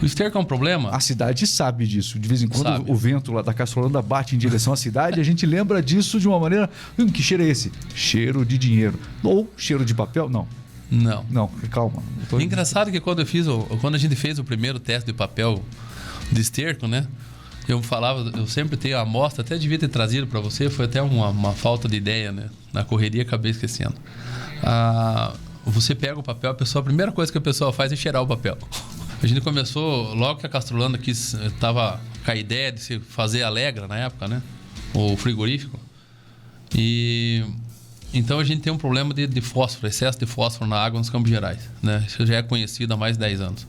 O esterco é um problema? A cidade sabe disso. De vez em quando sabe. o vento lá da Caçolanda bate em direção à cidade e a gente lembra disso de uma maneira. Hum, que cheiro é esse? Cheiro de dinheiro. Ou cheiro de papel? Não. Não. Não, calma. Tô... Engraçado que quando eu fiz o, quando a gente fez o primeiro teste de papel de esterco, né? Eu falava, eu sempre tenho a amostra, até devia ter trazido para você, foi até uma, uma, falta de ideia, né? Na correria acabei esquecendo. Ah, você pega o papel, a pessoa, a primeira coisa que a pessoa faz é cheirar o papel. A gente começou, logo que a Castrolanda quis, estava com a ideia de se fazer Alegra na época, né? O frigorífico. E então a gente tem um problema de, de, fósforo, excesso de fósforo na água nos Campos Gerais, né? Isso já é conhecido há mais de 10 anos.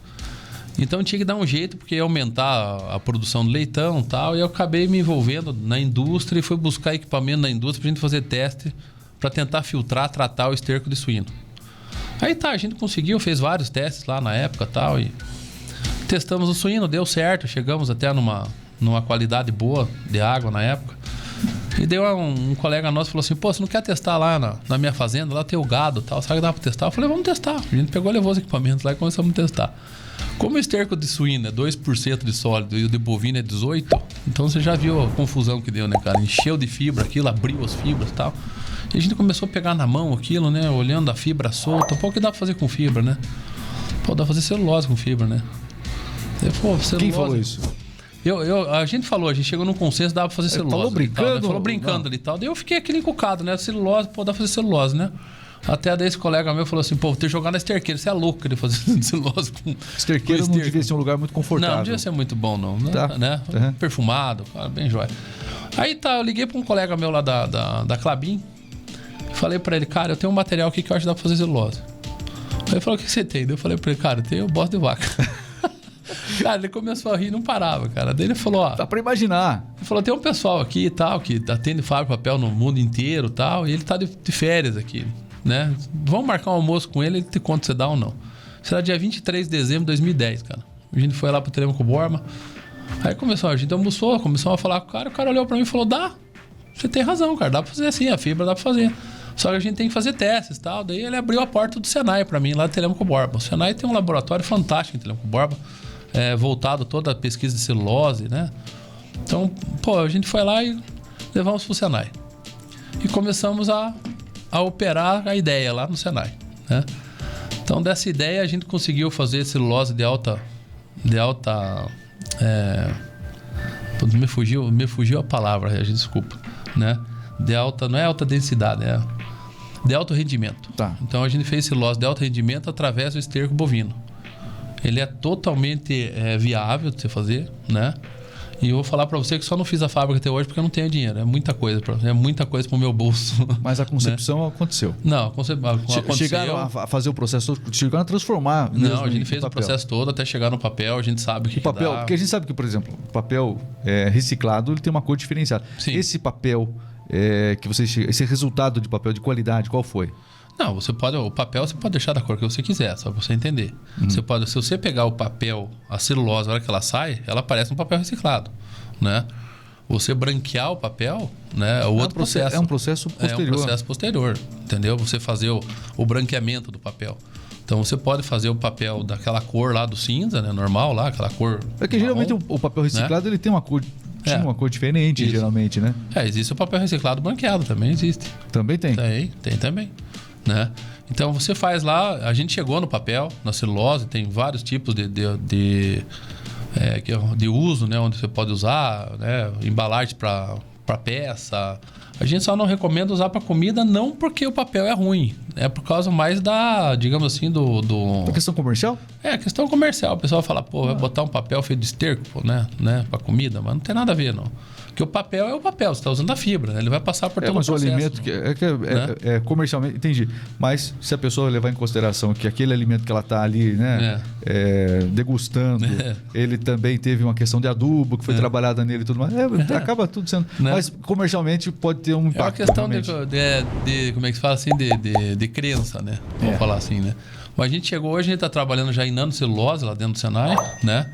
Então tinha que dar um jeito porque ia aumentar a, produção do leitão e tal, e eu acabei me envolvendo na indústria e fui buscar equipamento na indústria para gente fazer teste para tentar filtrar, tratar o esterco de suíno. Aí tá, a gente conseguiu, fez vários testes lá na época tal, e testamos o suíno, deu certo, chegamos até numa, numa qualidade boa de água na época. E deu um, um colega nosso falou assim: pô, você não quer testar lá na, na minha fazenda? Lá tem o gado tal, sabe que dá pra testar? Eu falei: vamos testar. A gente pegou, levou os equipamentos lá e começamos a testar. Como o esterco de suíno é 2% de sólido e o de bovino é 18%, então você já viu a confusão que deu, né, cara? Encheu de fibra aquilo, abriu as fibras e tal. E a gente começou a pegar na mão aquilo, né? Olhando a fibra solta. Pô, o que dá pra fazer com fibra, né? Pô, dá pra fazer celulose com fibra, né? Eu, pô, celulose... Quem falou isso? Eu, eu, a gente falou, a gente chegou num consenso, dava pra fazer celulose. Falou brincando? Tal, né? Falou brincando ali e tal. Daí eu fiquei aquele encucado, né? Celulose, pô, dá pra fazer celulose, né? Até daí esse colega meu falou assim, pô, ter jogar na esterqueira. Você é louco querer fazer [laughs] celulose com. Esterqueira não devia ser um lugar muito confortável. Não, não devia ser muito bom, não. Né? Tá. né? Uhum. Perfumado, bem jóia. Aí tá, eu liguei pra um colega meu lá da, da, da Clabin. Falei pra ele, cara, eu tenho um material aqui que eu acho que dá pra fazer celulose. Aí ele falou, o que você tem? Eu falei pra ele, cara, eu tenho bosta de vaca. [laughs] cara, ele começou a rir e não parava, cara. Daí ele falou, ó. Dá pra imaginar. Ele falou, tem um pessoal aqui e tal, que atende fábrica papel no mundo inteiro e tal, e ele tá de, de férias aqui né? Vamos marcar um almoço com ele, ele te conta se dá ou não. Será dia 23 de dezembro de 2010, cara. A gente foi lá pro Telemaco Borma. Aí começou, a gente almoçou, começou a falar com o cara, o cara olhou para mim e falou: dá, você tem razão, cara, dá pra fazer assim, a fibra dá pra fazer. Só que a gente tem que fazer testes e tal. Daí ele abriu a porta do Senai para mim, lá do Telemaco Borba. O Senai tem um laboratório fantástico em Telemaco Borba, é, voltado toda a pesquisa de celulose, né? Então, pô, a gente foi lá e levamos pro Senai. E começamos a a operar a ideia lá no Senai. Né? Então, dessa ideia, a gente conseguiu fazer celulose de alta. De alta é, me fugiu, me fugiu a palavra, a gente desculpa. Né? De alta, não é alta densidade, é de alto rendimento. Tá. Então a gente fez celulose de alto rendimento através do esterco bovino. Ele é totalmente é, viável de você fazer, né? E eu vou falar para você que só não fiz a fábrica até hoje porque eu não tenho dinheiro. É muita coisa, pra, é muita coisa pro meu bolso. Mas a [laughs] concepção né? aconteceu. Não, a concepção aconteceu. Chegaram a fazer o processo, chegaram a transformar. Não, a gente fez o processo todo até chegar no papel, a gente sabe o que O papel, que porque a gente sabe que, por exemplo, o papel é, reciclado ele tem uma cor diferenciada. Sim. Esse papel é, que você esse resultado de papel de qualidade, qual foi? Não, você pode. O papel você pode deixar da cor que você quiser, só pra você entender. Uhum. Você pode, se você pegar o papel, a celulose, na hora que ela sai, ela parece um papel reciclado, né? Você branquear o papel, né? É o outro é um processo. É um processo posterior. É um processo posterior, entendeu? Você fazer o, o branqueamento do papel. Então você pode fazer o papel daquela cor lá do cinza, né? Normal lá, aquela cor. É que marrom, geralmente o, papel reciclado né? ele tem uma cor tinha é. uma cor diferente, Isso. geralmente, né? É, existe o papel reciclado branqueado, também existe. Também tem? Tem, tem também né? Então você faz lá, a gente chegou no papel, na celulose, tem vários tipos de, de, de, é, de uso, né? Onde você pode usar, né? Embalagem para peça. A gente só não recomenda usar para comida, não porque o papel é ruim. É por causa mais da, digamos assim, do. do... A questão comercial? É, questão comercial. O pessoal fala, pô, vai ah. botar um papel feito de esterco, pô, né? né? Para comida, mas não tem nada a ver, não. Porque o papel é o papel, você está usando a fibra, né? Ele vai passar por é, todo mas o processo. alimento que é, que é, né? é, é, comercialmente, entendi. Mas se a pessoa levar em consideração que aquele alimento que ela está ali, né, é. É, degustando, [laughs] é. ele também teve uma questão de adubo que foi trabalhada nele e tudo mais, [laughs] acaba tudo sendo. Né? Mas comercialmente pode ter um impacto. É uma questão de, de, de, como é que se fala assim, de, de, de crença, né? Vamos falar assim, né? Mas a gente chegou hoje, a gente está trabalhando já em nanocelulose lá dentro do Senai, né?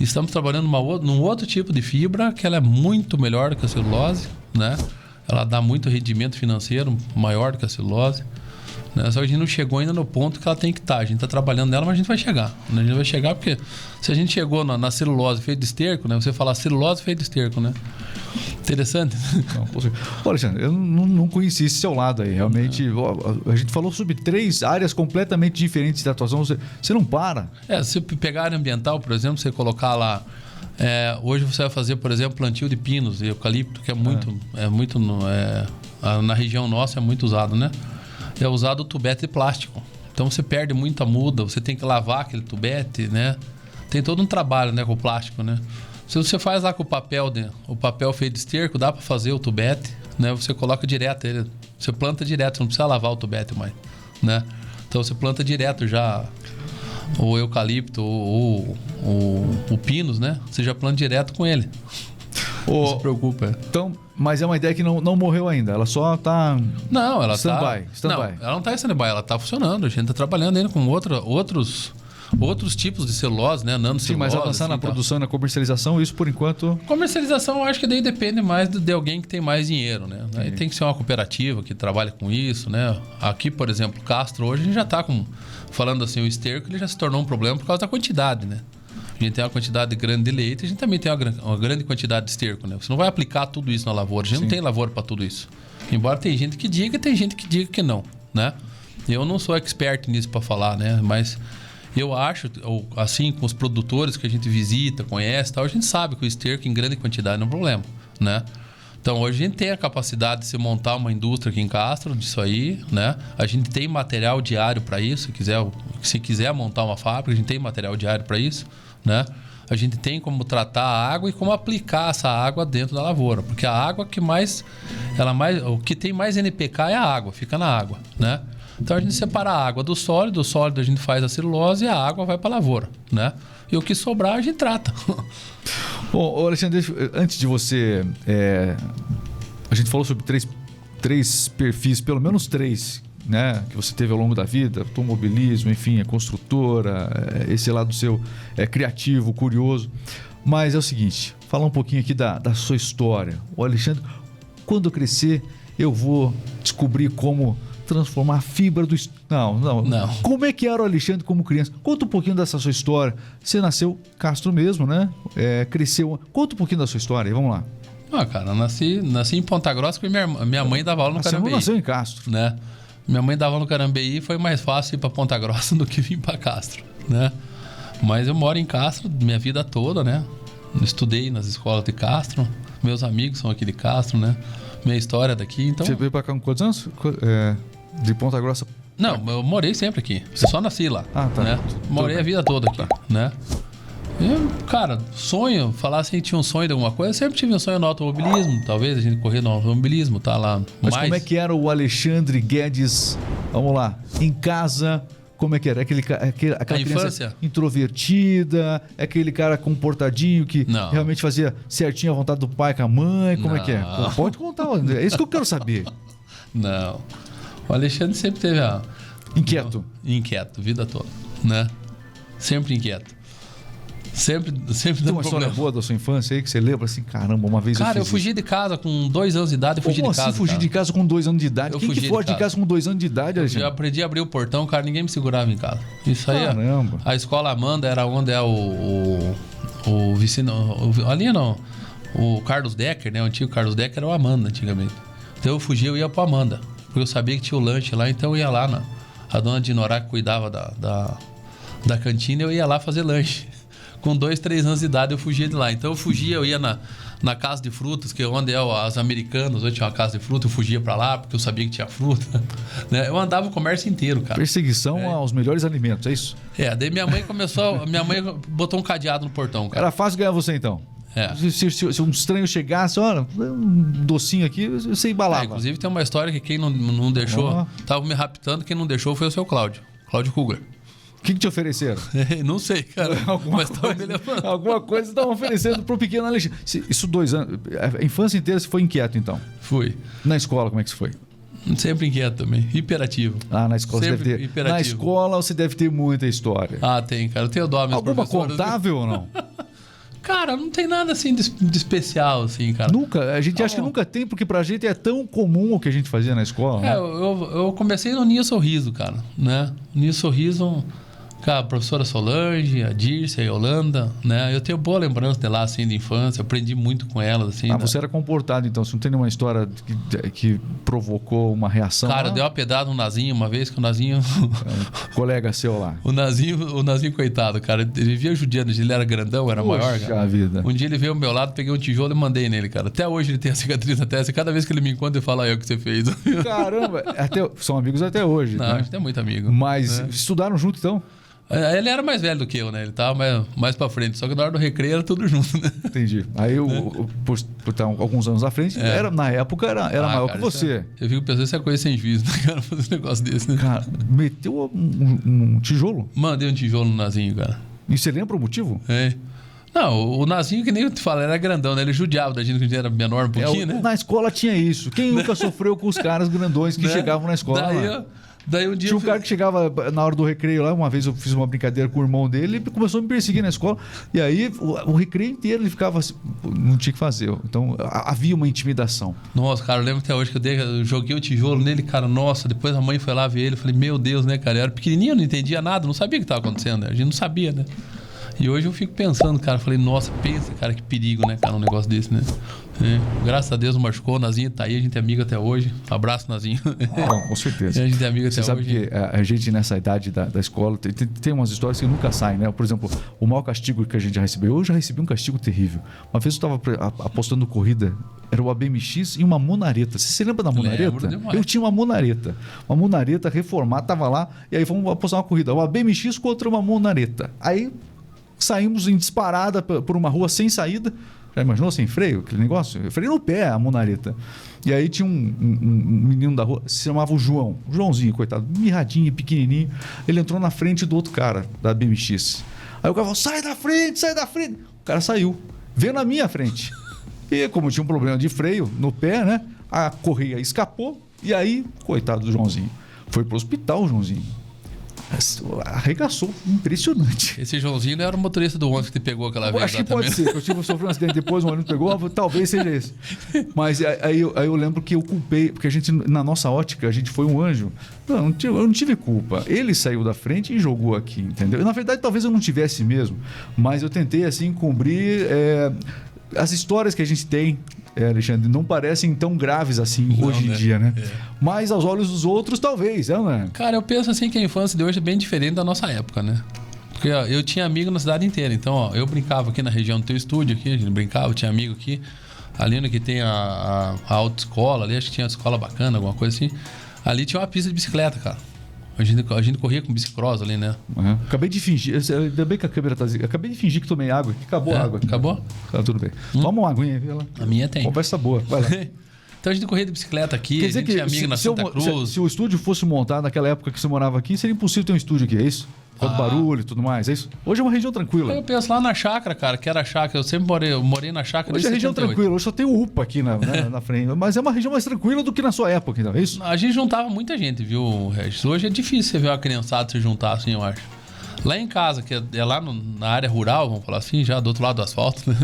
Estamos trabalhando numa, num outro tipo de fibra que ela é muito melhor do que a celulose, né? Ela dá muito rendimento financeiro maior do que a celulose. Né? Só que a gente não chegou ainda no ponto que ela tem que estar. Tá. A gente está trabalhando nela, mas a gente vai chegar. Né? A gente vai chegar porque se a gente chegou na, na celulose feita de esterco, né? Você fala celulose feita de esterco, né? Interessante. Não, Alexandre, eu não, não conheci esse seu lado aí. Realmente, a gente falou sobre três áreas completamente diferentes de atuação. Você, você não para. É, se pegar a área ambiental, por exemplo, você colocar lá. É, hoje você vai fazer, por exemplo, plantio de pinos e eucalipto, que é muito. É, é muito é, na região nossa é muito usado, né? É usado o tubete de plástico. Então você perde muita muda, você tem que lavar aquele tubete, né? Tem todo um trabalho né, com o plástico, né? Se você faz lá com o papel, de, o papel feito de esterco, dá para fazer o tubete, né? Você coloca direto ele, você planta direto, não precisa lavar o tubete mais, né? Então você planta direto já o eucalipto ou o, o, pinos, né? Você já planta direto com ele. não se preocupa. Então, mas é uma ideia que não, não morreu ainda. Ela só está. Não, ela está. Stand não, ela não está em stand-by, ela está funcionando. A gente está trabalhando ainda com outra, outros outros tipos de celulose, né? Nanocelulose. Sim, mas avançar assim, na produção e na comercialização, isso por enquanto. Comercialização, eu acho que daí depende mais de alguém que tem mais dinheiro, né? Aí tem que ser uma cooperativa que trabalha com isso, né? Aqui, por exemplo, Castro, hoje a gente já está com. Falando assim, o esterco ele já se tornou um problema por causa da quantidade, né? A gente tem uma quantidade grande de leite, a gente também tem uma, uma grande quantidade de esterco, né? Você não vai aplicar tudo isso na lavoura, a gente Sim. não tem lavoura para tudo isso. Embora tem gente que diga, tem gente que diga que não, né? Eu não sou expert nisso para falar, né? Mas Eu acho, assim, com os produtores que a gente visita, conhece tal, a gente sabe que o esterco em grande quantidade não é um problema, né? Então hoje a gente tem a capacidade de se montar uma indústria aqui em Castro disso aí, né? A gente tem material diário para isso, se quiser, se quiser montar uma fábrica, a gente tem material diário para isso, né? A gente tem como tratar a água e como aplicar essa água dentro da lavoura, porque a água que mais ela mais o que tem mais NPK é a água, fica na água, né? Então a gente separa a água do sólido, o sólido a gente faz a celulose e a água vai para a lavoura, né? E o que sobrar a gente trata. [laughs] Bom, Alexandre, antes de você. É, a gente falou sobre três, três perfis, pelo menos três, né? Que você teve ao longo da vida: automobilismo, enfim, a construtora, é, esse lado seu é criativo, curioso. Mas é o seguinte: falar um pouquinho aqui da, da sua história. O Alexandre, quando eu crescer, eu vou descobrir como transformar a fibra do. Não, não, não. Como é que era o Alexandre como criança? Conta um pouquinho dessa sua história. Você nasceu Castro mesmo, né? É, cresceu. Conta um pouquinho da sua história aí, vamos lá. Ah, cara, nasci, nasci em Ponta Grossa porque minha, minha mãe dava aula no Carambeí. Você nasceu em Castro. Né? Minha mãe dava no Carambeí e foi mais fácil ir para Ponta Grossa [laughs] do que vir para Castro, né? Mas eu moro em Castro minha vida toda, né? Estudei nas escolas de Castro. Meus amigos são aqui de Castro, né? Minha história daqui, então... Você veio para cá com quantos anos? É... De Ponta Grossa? Não, eu morei sempre aqui. Eu só nasci lá. Ah, tá. Né? Morei a vida toda aqui, tá. né? Eu, cara, sonho, falar assim, tinha um sonho de alguma coisa, eu sempre tive um sonho no automobilismo, talvez a gente correr no automobilismo, tá lá. Mas mais... como é que era o Alexandre Guedes, vamos lá, em casa, como é que era? Aquele, aquele, aquela a criança infância? introvertida, aquele cara comportadinho que Não. realmente fazia certinho a vontade do pai com a mãe, como Não. é que é? Pode contar, é isso que eu quero saber. [laughs] Não. O Alexandre sempre teve a. Inquieto. Inquieto, vida toda, né? Sempre inquieto. Sempre, sempre Tem uma história boa da sua infância aí que você lembra assim, caramba, uma vez cara, eu Cara, eu fugi isso. de casa com dois anos de idade, eu fugi Como de casa. Assim, fugir de casa com dois anos de idade? Eu Quem que foge de, de casa. com dois anos de idade, Alexandre? Eu aprendi a abrir o portão, cara, ninguém me segurava em casa. Isso aí. Caramba. A escola Amanda era onde é o. O, o Vicino. O, ali não. O Carlos Decker, né? O antigo Carlos Decker era o Amanda antigamente. Então eu fugia, eu ia pro Amanda. Porque eu sabia que tinha o lanche lá, então eu ia lá. Na, a dona de Norá que cuidava da, da, da cantina, eu ia lá fazer lanche. Com dois, três anos de idade eu fugia de lá. Então eu fugia, eu ia na, na casa de frutas, que é onde é as americanas, hoje tinha uma casa de fruta, eu fugia para lá porque eu sabia que tinha fruta. [laughs] Né? Eu andava o comércio inteiro, cara. Perseguição é. aos melhores alimentos, é isso? É, daí minha mãe começou, [laughs] minha mãe botou um cadeado no portão, cara. Era fácil ganhar você então? É. Se, se, se, se, um estranho chegasse, olha, um docinho aqui, você embalava. É, inclusive tem uma história que quem não, não deixou, estava me raptando, quem não deixou foi o seu Cláudio, Cláudio Kugler. O que, que, te ofereceram? [laughs] não sei, cara. [laughs] alguma, coisa, alguma coisa estavam oferecendo para o pequeno Alexandre. Isso dois anos. A infância inteira você foi inquieto, então? Fui. Na escola, como é que foi? Sempre inquieto também. Hiperativo. Ah, na escola Sempre você deve ter. Hiperativo. Na escola você deve ter muita história. Ah, tem, cara. Eu tenho dó Alguma contável ou não? [laughs] Cara, não tem nada assim de, de especial, assim, cara. Nunca. A gente acha que nunca tem, porque pra gente é tão comum o que a gente fazia na escola. É, né? eu, eu comecei no Ninho Sorriso, cara, né? Ninho Sorriso a professora Solange, a Dirce, a Yolanda, né? Eu tenho boa lembrança de lá, assim, de infância. aprendi muito com elas, assim. Ah, você era comportado, então. Você não tem nenhuma história que, que provocou uma reação Cara, lá? deu uma pedrada no Nazinho uma vez, que o Nazinho... É um [laughs] colega seu lá. o Nazinho, o Nazinho, coitado, cara. Ele vivia judiando. Ele era grandão, era Poxa maior, cara. vida. Um dia ele veio ao meu lado, peguei um tijolo e mandei nele, cara. Até hoje ele tem a cicatriz na testa. Cada vez que ele me encontra, ele fala, é o que você fez. Caramba! Até, são amigos até hoje, Não, né? a gente tem muito amigo. Mas né? estudaram junto, então? É, ele era mais velho do que eu, né? Ele tava mais, mais pra frente. Só que na hora do recreio era tudo [laughs] junto, né? Entendi. Aí, eu, né? por, por estar alguns anos à frente, é. era, na época era, era ah, maior cara, que você. É, eu fico pensando, isso é coisa sem juízo, né, [laughs] cara? Fazer um negócio desse, né? Cara, meteu um, um, tijolo? Mandei um tijolo no Nazinho, cara. E você lembra o motivo? É. Não, o Nazinho, que nem eu te falei, era grandão, né? Ele judiava da gente que a gente era menor um pouquinho, é, né? Na escola tinha isso. Quem nunca [laughs] sofreu com os caras grandões que né? chegavam na escola? Daí, lá? Daí um dia Tinha um cara que chegava na hora do recreio lá, uma vez eu fiz uma brincadeira com o irmão dele, ele começou a me perseguir na escola. E aí o, o recreio inteiro ele ficava assim, não tinha que fazer. Então havia uma intimidação. Nossa, cara, eu lembro até hoje que eu, dei, eu joguei o tijolo nele, cara, nossa, depois a mãe foi lá ver ele, eu falei, meu Deus, né, cara? Eu era pequenininho, não entendia nada, não sabia o que estava acontecendo, né? a gente não sabia, né? E hoje eu fico pensando, cara, falei, nossa, pensa, cara, que perigo, né, cara, um negócio desse, né? É, graças a Deus não machucou, o Nazinho tá aí, a gente é amigo até hoje. abraço, Nazinho. Não, com certeza. [laughs] a gente é amigo até Você sabe hoje. que a, a gente nessa idade da, da escola tem, tem, umas histórias que nunca saem, né? Por exemplo, o maior castigo que a gente já recebeu. Eu já recebi um castigo terrível. Uma vez eu estava apostando corrida, era o ABMX e uma monareta. Você se lembra da monareta? Eu tinha uma monareta. Uma monareta reformada, tava lá, e aí vamos apostar uma corrida. O ABMX contra uma monareta. Aí saímos em disparada por uma rua sem saída. Já imaginou sem freio, aquele negócio? Eu freio no pé, a monareta. E aí tinha um, um- um menino da rua, se chamava o João. O Joãozinho, coitado, mirradinho, pequenininho. Ele entrou na frente do outro cara, da BMX. Aí o cara falou, sai da frente, sai da frente. O cara saiu, veio na minha frente. E como tinha um problema de freio no pé, né? A correia escapou. E aí, coitado do Joãozinho. Foi pro hospital, o Joãozinho. Arregaçou. Impressionante. Esse Joãozinho não era o motorista do ônibus que te pegou aquela vez acho que pode também. ser, que eu tive sofri um acidente depois, o ônibus pegou, talvez seja esse. Mas aí, eu, aí eu lembro que eu culpei, porque a gente, na nossa ótica, a gente foi um anjo. Não, eu não tive culpa. Ele saiu da frente e jogou aqui, entendeu? Na verdade, talvez eu não tivesse mesmo, mas eu tentei, assim, cobrir é, as histórias que a gente tem. É, Alexandre, não parecem tão graves assim Não, hoje em né? dia, né? É. Mas aos olhos dos outros, talvez, é, né? Cara, eu penso assim que a infância de hoje é bem diferente da nossa época, né? Porque ó, eu tinha amigo na cidade inteira. Então, ó, eu brincava aqui na região do teu estúdio, aqui, a gente brincava, tinha amigo aqui. Ali no que tem a, a, a autoescola, ali acho que tinha uma escola bacana, alguma coisa assim. Ali tinha uma pista de bicicleta, cara. A gente, a gente corria com bicicross ali, né? Uhum. Acabei de fingir, ainda bem que a câmera tá. Acabei de fingir que tomei água, que acabou É, a água. aqui. acabou? Tá tudo bem. Toma uma aguinha aí, vê lá. A minha tem. Conversa boa, vai lá. [laughs] então a gente corria de bicicleta aqui, Quer a dizer gente que tinha amigo se, na se eu Santa se- Cruz. se o estúdio fosse montado naquela época que você morava aqui, seria impossível ter um estúdio aqui, é isso? Com Ah. barulho e tudo mais, é isso? Hoje é uma região tranquila. Eu penso lá na chácara, cara, que era chácara. Eu sempre morei, eu morei na chácara Hoje é região 78. tranquila, hoje só tem o UPA aqui na, na, na frente. Mas é uma região mais tranquila do que na sua época, então, é isso? A gente juntava muita gente, viu, Regis? Hoje é difícil você ver uma criançada se juntar assim, eu acho. Lá em casa, que é- é lá no- na área rural, vamos falar assim, já do outro lado do asfalto, né?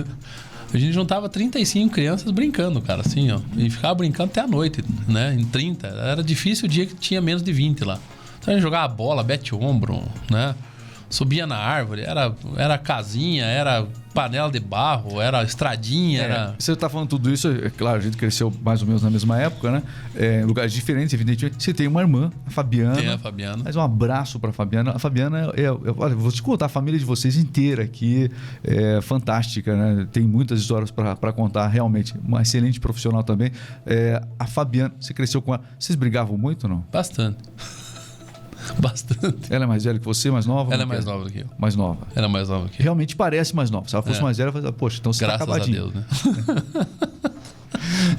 A gente juntava 35 crianças brincando, cara, assim, ó. E ficava brincando até a noite, né? Em 30. Era difícil o dia que tinha menos de 20 lá. Então a gente jogava bola, bete ombro, né? Subia na árvore, era, era casinha, era panela de barro, era estradinha, era. Você está falando tudo isso, é claro, a gente cresceu mais ou menos na mesma época, né? É, em lugares diferentes, evidentemente. Você tem uma irmã, a Fabiana. Tem a Fabiana. Mas um abraço para a Fabiana. A Fabiana, é, é, olha, vou te contar, a família de vocês inteira aqui é fantástica, né? Tem muitas histórias para contar, realmente. Uma excelente profissional também. É, a Fabiana, você cresceu com ela. Vocês brigavam muito não? Bastante. [laughs] Bastante. Ela é mais velha que você, mais nova? Ela é mais que nova do que eu. Mais nova. Ela é mais nova que eu. Realmente parece mais nova. Se ela fosse É. mais velha, eu falava, poxa, então você tá Graças a acabadinho. Deus, né?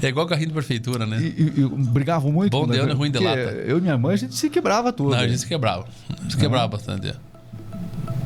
[laughs] é igual carrinho de prefeitura, né? E, e- brigavam muito? Bom né? Deus, né? Ruim de lata. Eu e minha mãe, a gente se quebrava tudo. Não, a gente se quebrava. Se quebrava bastante.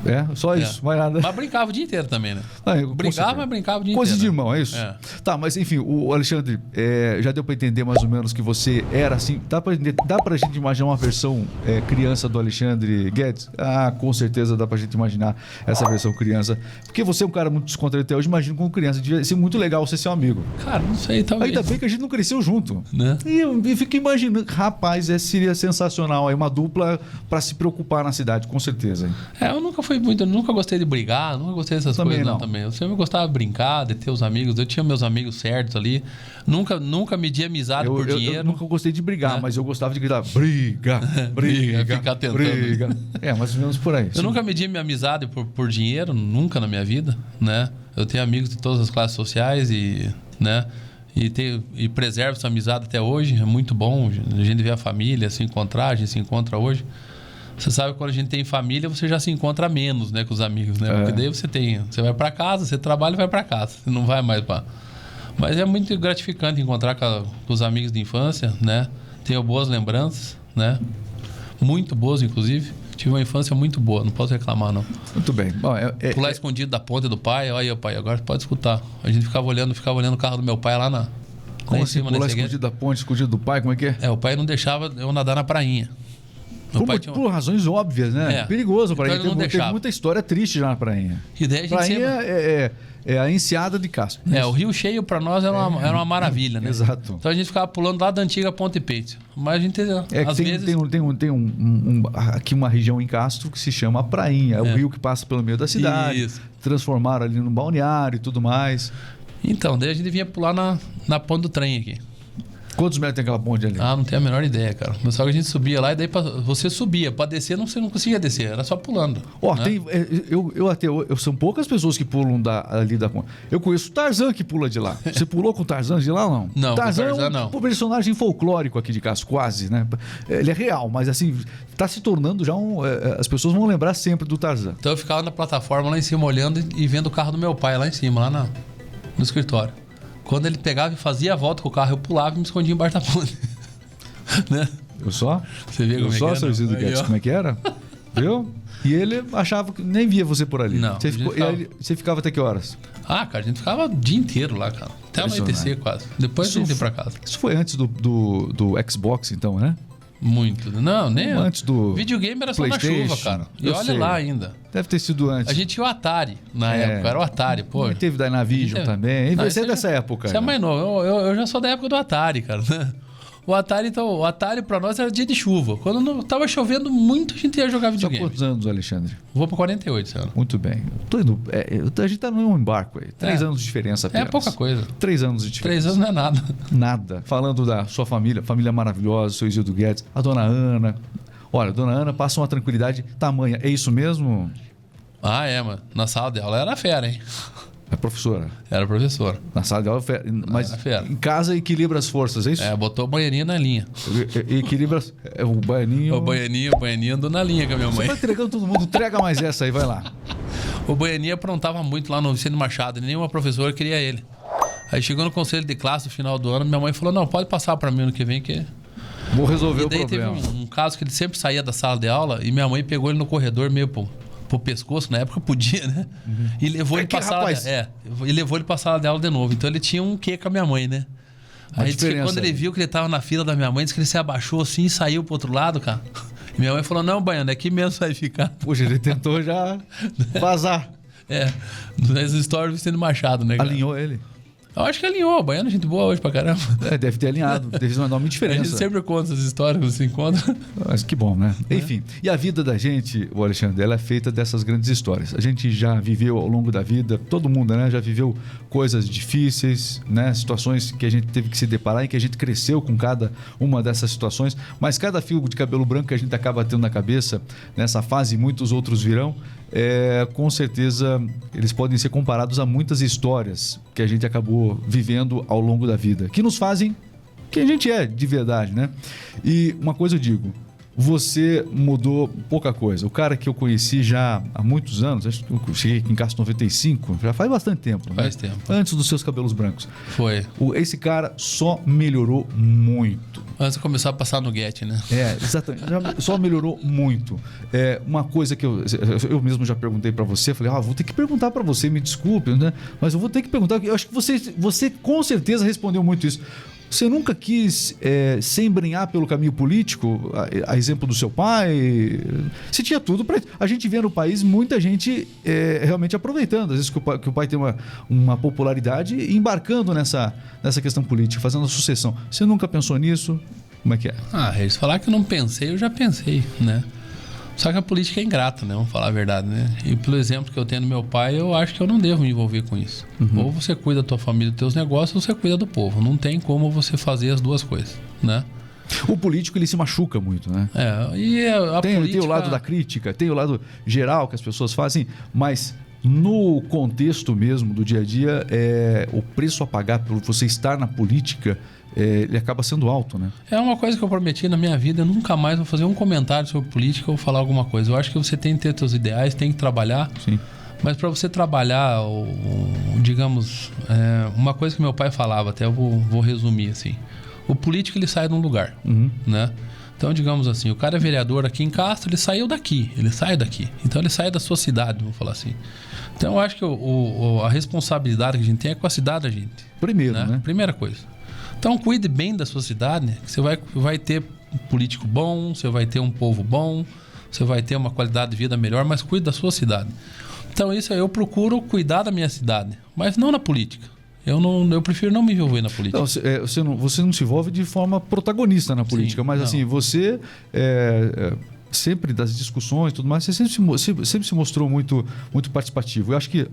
É. É, só É. isso, mais nada. Mas brincava o dia inteiro também, né? Ah, com Brigava, certeza. mas brincava o dia Coisa de inteiro. irmão, é isso? É. Tá, mas enfim, o Alexandre, é, já deu pra entender mais ou menos que você era assim. Dá pra, entender- dá pra gente imaginar uma versão é, criança do Alexandre Guedes? Ah, com certeza dá pra gente imaginar essa versão criança. Porque você é um cara muito descontraído até hoje, imagino como criança. Devia ser muito legal você ser um amigo. Cara, não sei, talvez. Ainda bem que a gente não cresceu junto. Né? E eu e fico imaginando, rapaz, é, seria sensacional aí, uma dupla pra se preocupar na cidade, com certeza. hein? É, eu nunca fui muito, nunca gostei de brigar, nunca gostei dessas Também coisas não. não. também. Eu sempre gostava de brincar, de ter os amigos. Eu tinha meus amigos certos ali. Nunca, nunca medi amizade Eu, por eu- eu dinheiro. nunca gostei de brigar, Né? mas eu gostava de gritar: briga, [laughs] briga, Briga, ficar tentando. briga. [laughs] É, mais ou menos por aí. Eu nunca medi minha amizade por, por dinheiro, nunca na minha vida, né? Eu tenho amigos de todas as classes sociais e, né? E, tenho, e preservo essa amizade até hoje, é muito bom. A gente vê a família se encontrar, a gente se encontra hoje. Você sabe que quando a gente tem família, você já se encontra menos, né, com os amigos, né? É. Porque daí você tem, você vai para casa, você trabalha e vai para casa, você não vai mais para. Mas é muito gratificante encontrar com, a- com os amigos de infância, né? Tenho boas lembranças, né? Muito boas, inclusive. Tive uma infância muito boa, não posso reclamar, não. Muito bem. Bom, é, é- Pular é- escondido da ponte do pai, olha aí, pai, agora pode escutar. A gente ficava olhando, ficava olhando o carro do meu pai lá na. lá como em assim, cima pular escondido da ponte, escondido do pai, como é que é? É, o pai não deixava eu nadar na prainha. Por, tinha... por, razões óbvias, né? É. Perigoso para então ele. Teve, muita história triste já na prainha. E daí a gente prainha sempre... é, é, é, a enseada de Castro. É, o rio cheio para nós era uma, era uma maravilha, né? Exato. Então a gente ficava pulando lá da antiga Ponte Peito. Mas a gente, é, às tem, vezes... Tem, um, tem, um, tem um, um, aqui uma região em Castro que se chama Prainha. É o rio que passa pelo meio da cidade. Isso. Transformaram ali no balneário e tudo mais. Então, daí a gente vinha pular na, na ponte do trem aqui. Quantos metros tem aquela ponte ali? Ah, não tenho a menor ideia, cara. Só que a gente subia lá e daí pra, você subia. Para descer, não, você não conseguia descer, era só pulando. Ó, né? tem. É, eu, eu até. Eu, são poucas pessoas que pulam da, ali da ponte. Eu conheço o Tarzan que pula de lá. [laughs] Você pulou com o Tarzan de lá ou não? Não, Tarzan, Tarzan é um, não. um personagem folclórico aqui de Casco, quase, né? Ele é real, mas assim, tá se tornando já um. É, é, as pessoas vão lembrar sempre do Tarzan. Então eu ficava na plataforma lá em cima olhando e vendo o carro do meu pai lá em cima, lá na, no escritório. Quando ele pegava e fazia a volta com o carro, eu pulava e me escondia embaixo da ponte. [laughs] né? Eu só? Você vê eu como só, é seu Isidro Guedes, como é que era? [laughs] Viu? E ele achava que nem via você por ali. Não. Você, ficou, ficava... Aí, você ficava até que horas? Ah, cara, a gente ficava o dia inteiro lá, cara. Até anoitecer quase. Depois isso, a gente ia pra casa. Isso foi antes do, do, do Xbox, então, né? Muito. Não, nem. Antes do. Videogame era só na chuva, cara. E olha sei. lá ainda. Deve ter sido antes. A gente tinha o Atari na é. época, era o Atari, pô. E teve Dynavision teve... também. E você é dessa época. Você é mais novo. Eu, eu, eu, já sou da época do Atari, cara. [laughs] O Atari, então, o Atari pra nós era dia de chuva. Quando não tava chovendo muito, a gente ia jogar videogame. Só quantos anos, Alexandre? Vou pra 48, senhor. Muito bem. Tô indo, é, a gente tá num embarco aí. Três é. anos de diferença apenas. É pouca coisa. Três anos de diferença. Três anos não é nada. Nada. Falando da sua família, família maravilhosa, seu Isildo Guedes, a dona Ana. Olha, dona Ana passa uma tranquilidade tamanha. É isso mesmo? Ah, é, mano. Na sala dela era fera, hein? É professora. Era professora. Na sala de aula, mas em casa equilibra as forças, é isso? É, botou o banheirinho na linha. E, equilibra é, o banheirinho... O banheirinho, o banheirinho andou na linha com a minha mãe. Você vai entregando todo mundo, entrega mais essa aí, vai lá. [laughs] O banheirinho aprontava muito lá no Vicente Machado, nenhuma professora queria ele. Aí chegou no conselho de classe no final do ano, minha mãe falou, não, pode passar para mim ano que vem que... Vou resolver o problema. E daí teve um, um, caso que ele sempre saía da sala de aula e minha mãe pegou ele no corredor meio, pô, pro pescoço, na época podia, né? Uhum. E levou é ele pra sala. De, é, e levou ele pra sala dela de novo. Então ele tinha um quê com a minha mãe, né? Uma aí que quando ele viu que ele tava na fila da minha mãe, disse que ele se abaixou assim e saiu pro outro lado, cara. E [laughs] minha mãe falou: Não, Baiano, é aqui mesmo vai ficar. Puxa, ele tentou já [laughs] vazar. é, nas histórias do Vicente Machado, né? Cara? Alinhou ele. Eu acho que alinhou. O Baiano é gente boa hoje pra caramba. [laughs] É, deve ter alinhado. Deve ser uma enorme diferença. A gente sempre conta essas histórias quando se encontra. [laughs] Mas que bom, né? É. Enfim. E a vida da gente, o Alexandre, ela é feita dessas grandes histórias. A gente já viveu ao longo da vida, todo mundo, né? Já viveu coisas difíceis, né? Situações que a gente teve que se deparar e que a gente cresceu com cada uma dessas situações. Mas cada fio de cabelo branco que a gente acaba tendo na cabeça nessa fase, muitos outros virão é, com certeza eles podem ser comparados a muitas histórias que a gente acabou vivendo ao longo da vida, que nos fazem quem a gente é de verdade, né? E uma coisa eu digo, você mudou pouca coisa. O cara que eu conheci já há muitos anos, acho que eu cheguei aqui em casa 95, já faz bastante tempo. Né? Faz tempo. Antes dos seus cabelos brancos. Foi. O, esse cara só melhorou muito. Antes de começar a passar no Get, né? É, exatamente. Já, só melhorou muito. É, uma coisa que eu, eu mesmo já perguntei para você, falei, ah, vou ter que perguntar para você, me desculpe, né? Mas eu vou ter que perguntar, eu acho que você, você com certeza respondeu muito isso. Você nunca quis é, se embrenhar pelo caminho político, a, a, exemplo do seu pai? Você tinha tudo para. A gente vê no país muita gente é, realmente aproveitando, às vezes que o pai, que o pai tem uma, uma popularidade e embarcando nessa, nessa questão política, fazendo a sucessão. Você nunca pensou nisso? Como é que é? Ah, eles falar que eu não pensei, eu já pensei, né? Só que a política é ingrata, né? Vamos falar a verdade, né? E pelo exemplo que eu tenho do meu pai, eu acho que eu não devo me envolver com isso. Uhum. Ou você cuida da tua família, dos teus negócios, ou você cuida do povo. Não tem como você fazer as duas coisas, né? O político ele se machuca muito, né? É, e a tem, política... tem o lado da crítica, tem o lado geral que as pessoas fazem, mas no contexto mesmo do dia a dia, é, o preço a pagar por você estar na política é, ele acaba sendo alto, né? É uma coisa que eu prometi na minha vida, eu nunca mais vou fazer um comentário sobre política ou falar alguma coisa. Eu acho que você tem que ter seus ideais, tem que trabalhar. Sim. Mas para você trabalhar, ou, ou, digamos, é, uma coisa que meu pai falava, até eu vou, vou resumir assim. O político ele sai de um lugar, uhum. né? Então, digamos assim, o cara é vereador aqui em Castro, ele saiu daqui, ele sai daqui. Então, ele sai da sua cidade, vamos falar assim. Então, eu acho que o, o, a responsabilidade que a gente tem é com a cidade da gente. Primeiro, né? né? Primeira coisa. Então cuide bem da sua cidade, né? que você vai, vai ter um político bom, você vai ter um povo bom, você vai ter uma qualidade de vida melhor, mas cuide da sua cidade. Então isso eu procuro cuidar da minha cidade, mas não na política. Eu, não, eu prefiro não me envolver na política. Não, você, é, você, não, você não se envolve de forma protagonista na política, Sim, mas não. assim, você é, é, sempre das discussões e tudo mais, você sempre se, sempre, se mostrou muito, muito participativo. Eu acho que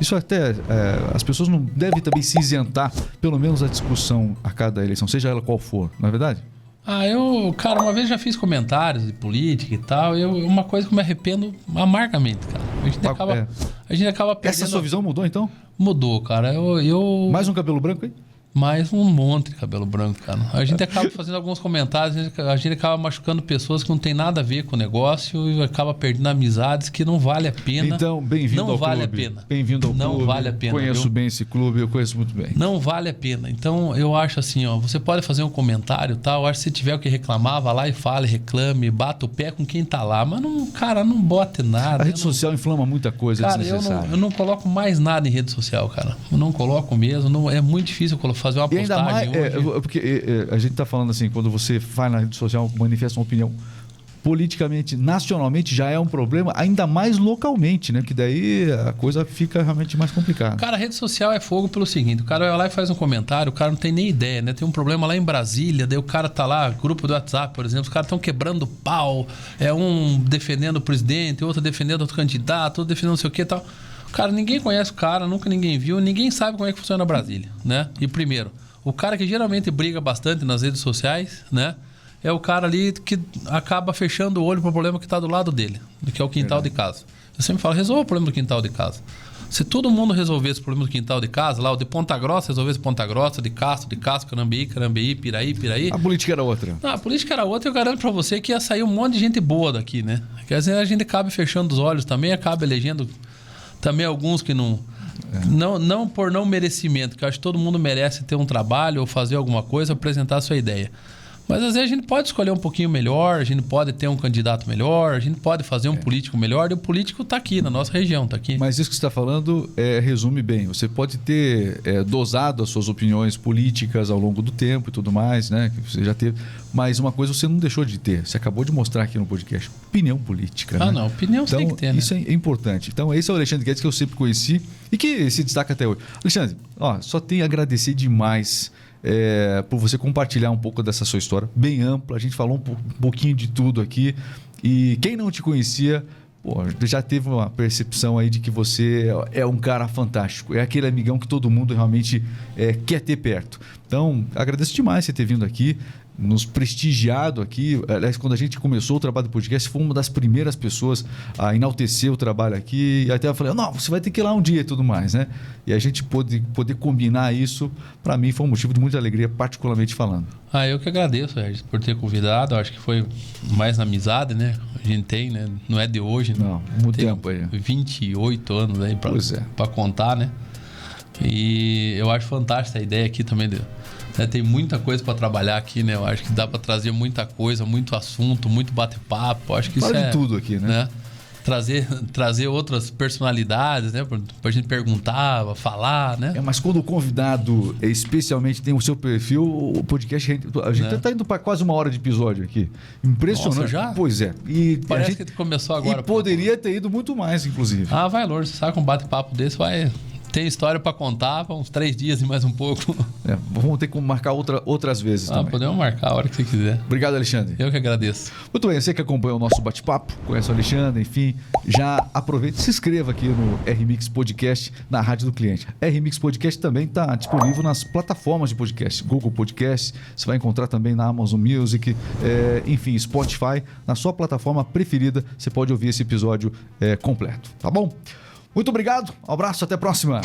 isso até é, as pessoas não devem também se isentar, pelo menos a discussão a cada eleição, seja ela qual for, não é verdade? Ah, eu, cara, uma vez já fiz comentários de política e tal. Eu, uma coisa que eu me arrependo amargamente, cara. A gente acaba, é. a gente acaba perdendo. Essa sua visão mudou então? Mudou, cara. Eu, eu Mais um cabelo branco aí? Mais um monte de cabelo branco, cara. A gente acaba fazendo alguns comentários, a gente, a gente acaba machucando pessoas que não tem nada a ver com o negócio e acaba perdendo amizades que não vale a pena. Então, bem-vindo Não ao vale a clube. pena. Bem-vindo ao Não clube. vale a pena, Conheço viu? bem esse clube, eu conheço muito bem. Não vale a pena. Então, eu acho assim, ó, você pode fazer um comentário, tal, eu acho que se tiver o que reclamar, vá lá e fale, reclame, bata o pé com quem tá lá, mas não, cara, não bote nada. A Eu rede não- social inflama muita coisa Cara, eu desnecessária. não, eu não coloco mais nada em rede social, cara. Eu não coloco mesmo. Não, é muito difícil colo- fazer uma E postagem mais, é, hoje. porque é, é, a gente está falando assim, quando você vai na rede social, manifesta uma opinião politicamente, nacionalmente, já é um problema, ainda mais localmente, né? Que daí a coisa fica realmente mais complicada. Cara, a rede social é fogo pelo seguinte: o cara vai lá e faz um comentário, o cara não tem nem ideia, né? Tem um problema lá em Brasília, daí o cara tá lá, grupo do WhatsApp, por exemplo, os caras estão quebrando pau, é um defendendo o presidente, outro defendendo outro candidato, outro defendendo não sei o que e tal. Cara, ninguém conhece o cara, nunca ninguém viu, ninguém sabe como é que funciona Brasília, né? E primeiro, o cara que geralmente briga bastante nas redes sociais, né? É o cara ali que acaba fechando o olho pro problema que tá do lado dele, que é o quintal de casa. Eu sempre falo, resolva o problema do quintal de casa. Se todo mundo resolvesse o problema do quintal de casa, lá o de Ponta Grossa resolvesse Ponta Grossa, de Castro, de Castro, Carambeí, Carambeí, Piraí, Piraí. A política era outra. A política era outra, eu garanto pra você que ia sair um monte de gente boa daqui, né? Quer dizer, a gente acaba fechando os olhos também, acaba elegendo também alguns que não. Não, não por não merecimento, que acho que todo mundo merece ter um trabalho ou fazer alguma coisa, apresentar a sua ideia. Mas às vezes a gente pode escolher um pouquinho melhor, a gente pode ter um candidato melhor, a gente pode fazer um político melhor, e o político está aqui, na nossa região, está aqui. Mas isso que você está falando é, resume bem. Você pode ter é, dosado as suas opiniões políticas ao longo do tempo e tudo mais, né? Que você já teve. Mas uma coisa você não deixou de ter. Você acabou de mostrar aqui no podcast. Opinião política. Ah, né? não, opinião você Então, tem que ter, né? isso é importante. Então, esse é o Alexandre Guedes que eu sempre conheci e que se destaca até hoje. Alexandre, ó, só tenho a agradecer demais é, por você compartilhar um pouco dessa sua história, bem ampla. A gente falou um, po- pouquinho de tudo aqui. E quem não te conhecia, pô, já teve uma percepção aí de que você é um cara fantástico. É aquele amigão que todo mundo realmente é, quer ter perto. Então, agradeço demais você ter vindo aqui nos prestigiado aqui. Aliás, quando a gente começou o trabalho do podcast, foi uma das primeiras pessoas a enaltecer o trabalho aqui. E até eu falei, não, você vai ter que ir lá um dia e tudo mais, né? E a gente pôde, poder combinar isso, para mim, foi um motivo de muita alegria, particularmente falando. Ah, eu que agradeço, Regis, por ter convidado. Eu acho que foi mais na amizade, né? A gente tem, né? Não é de hoje, né? Não, muito tem tempo aí. 28 anos aí pra, Pois é. pra contar, né? E eu acho fantástica a ideia aqui também. De, né? Tem muita coisa para trabalhar aqui, né? Eu acho que dá para trazer muita coisa, muito assunto, muito bate-papo. Acho que Fala isso de é, tudo aqui, né? Trazer, trazer outras personalidades, né? Pra, gente perguntar, falar, né? É, mas quando o convidado especialmente tem o seu perfil, o podcast. A gente Né? está indo para quase uma hora de episódio aqui. Impressionante. Nossa, já? Pois é. E a Parece gente- que começou agora. E poderia ter ido muito mais, inclusive. Ah, vai. Você sabe que um bate-papo desse vai. Tem história para contar, uns três dias e mais um pouco. É, vamos ter que marcar outra, outras vezes Ah, também. podemos marcar a hora que você quiser. Obrigado, Alexandre. Eu que agradeço. Muito bem, você que acompanha o nosso bate-papo, conhece o Alexandre, enfim, já aproveite e se inscreva aqui no RMix Podcast na Rádio do Cliente. RMix Podcast também está disponível nas plataformas de podcast, Google Podcast, você vai encontrar também na Amazon Music, é, enfim, Spotify, na sua plataforma preferida, você pode ouvir esse episódio é, completo, tá bom? Muito obrigado, um abraço, até a próxima.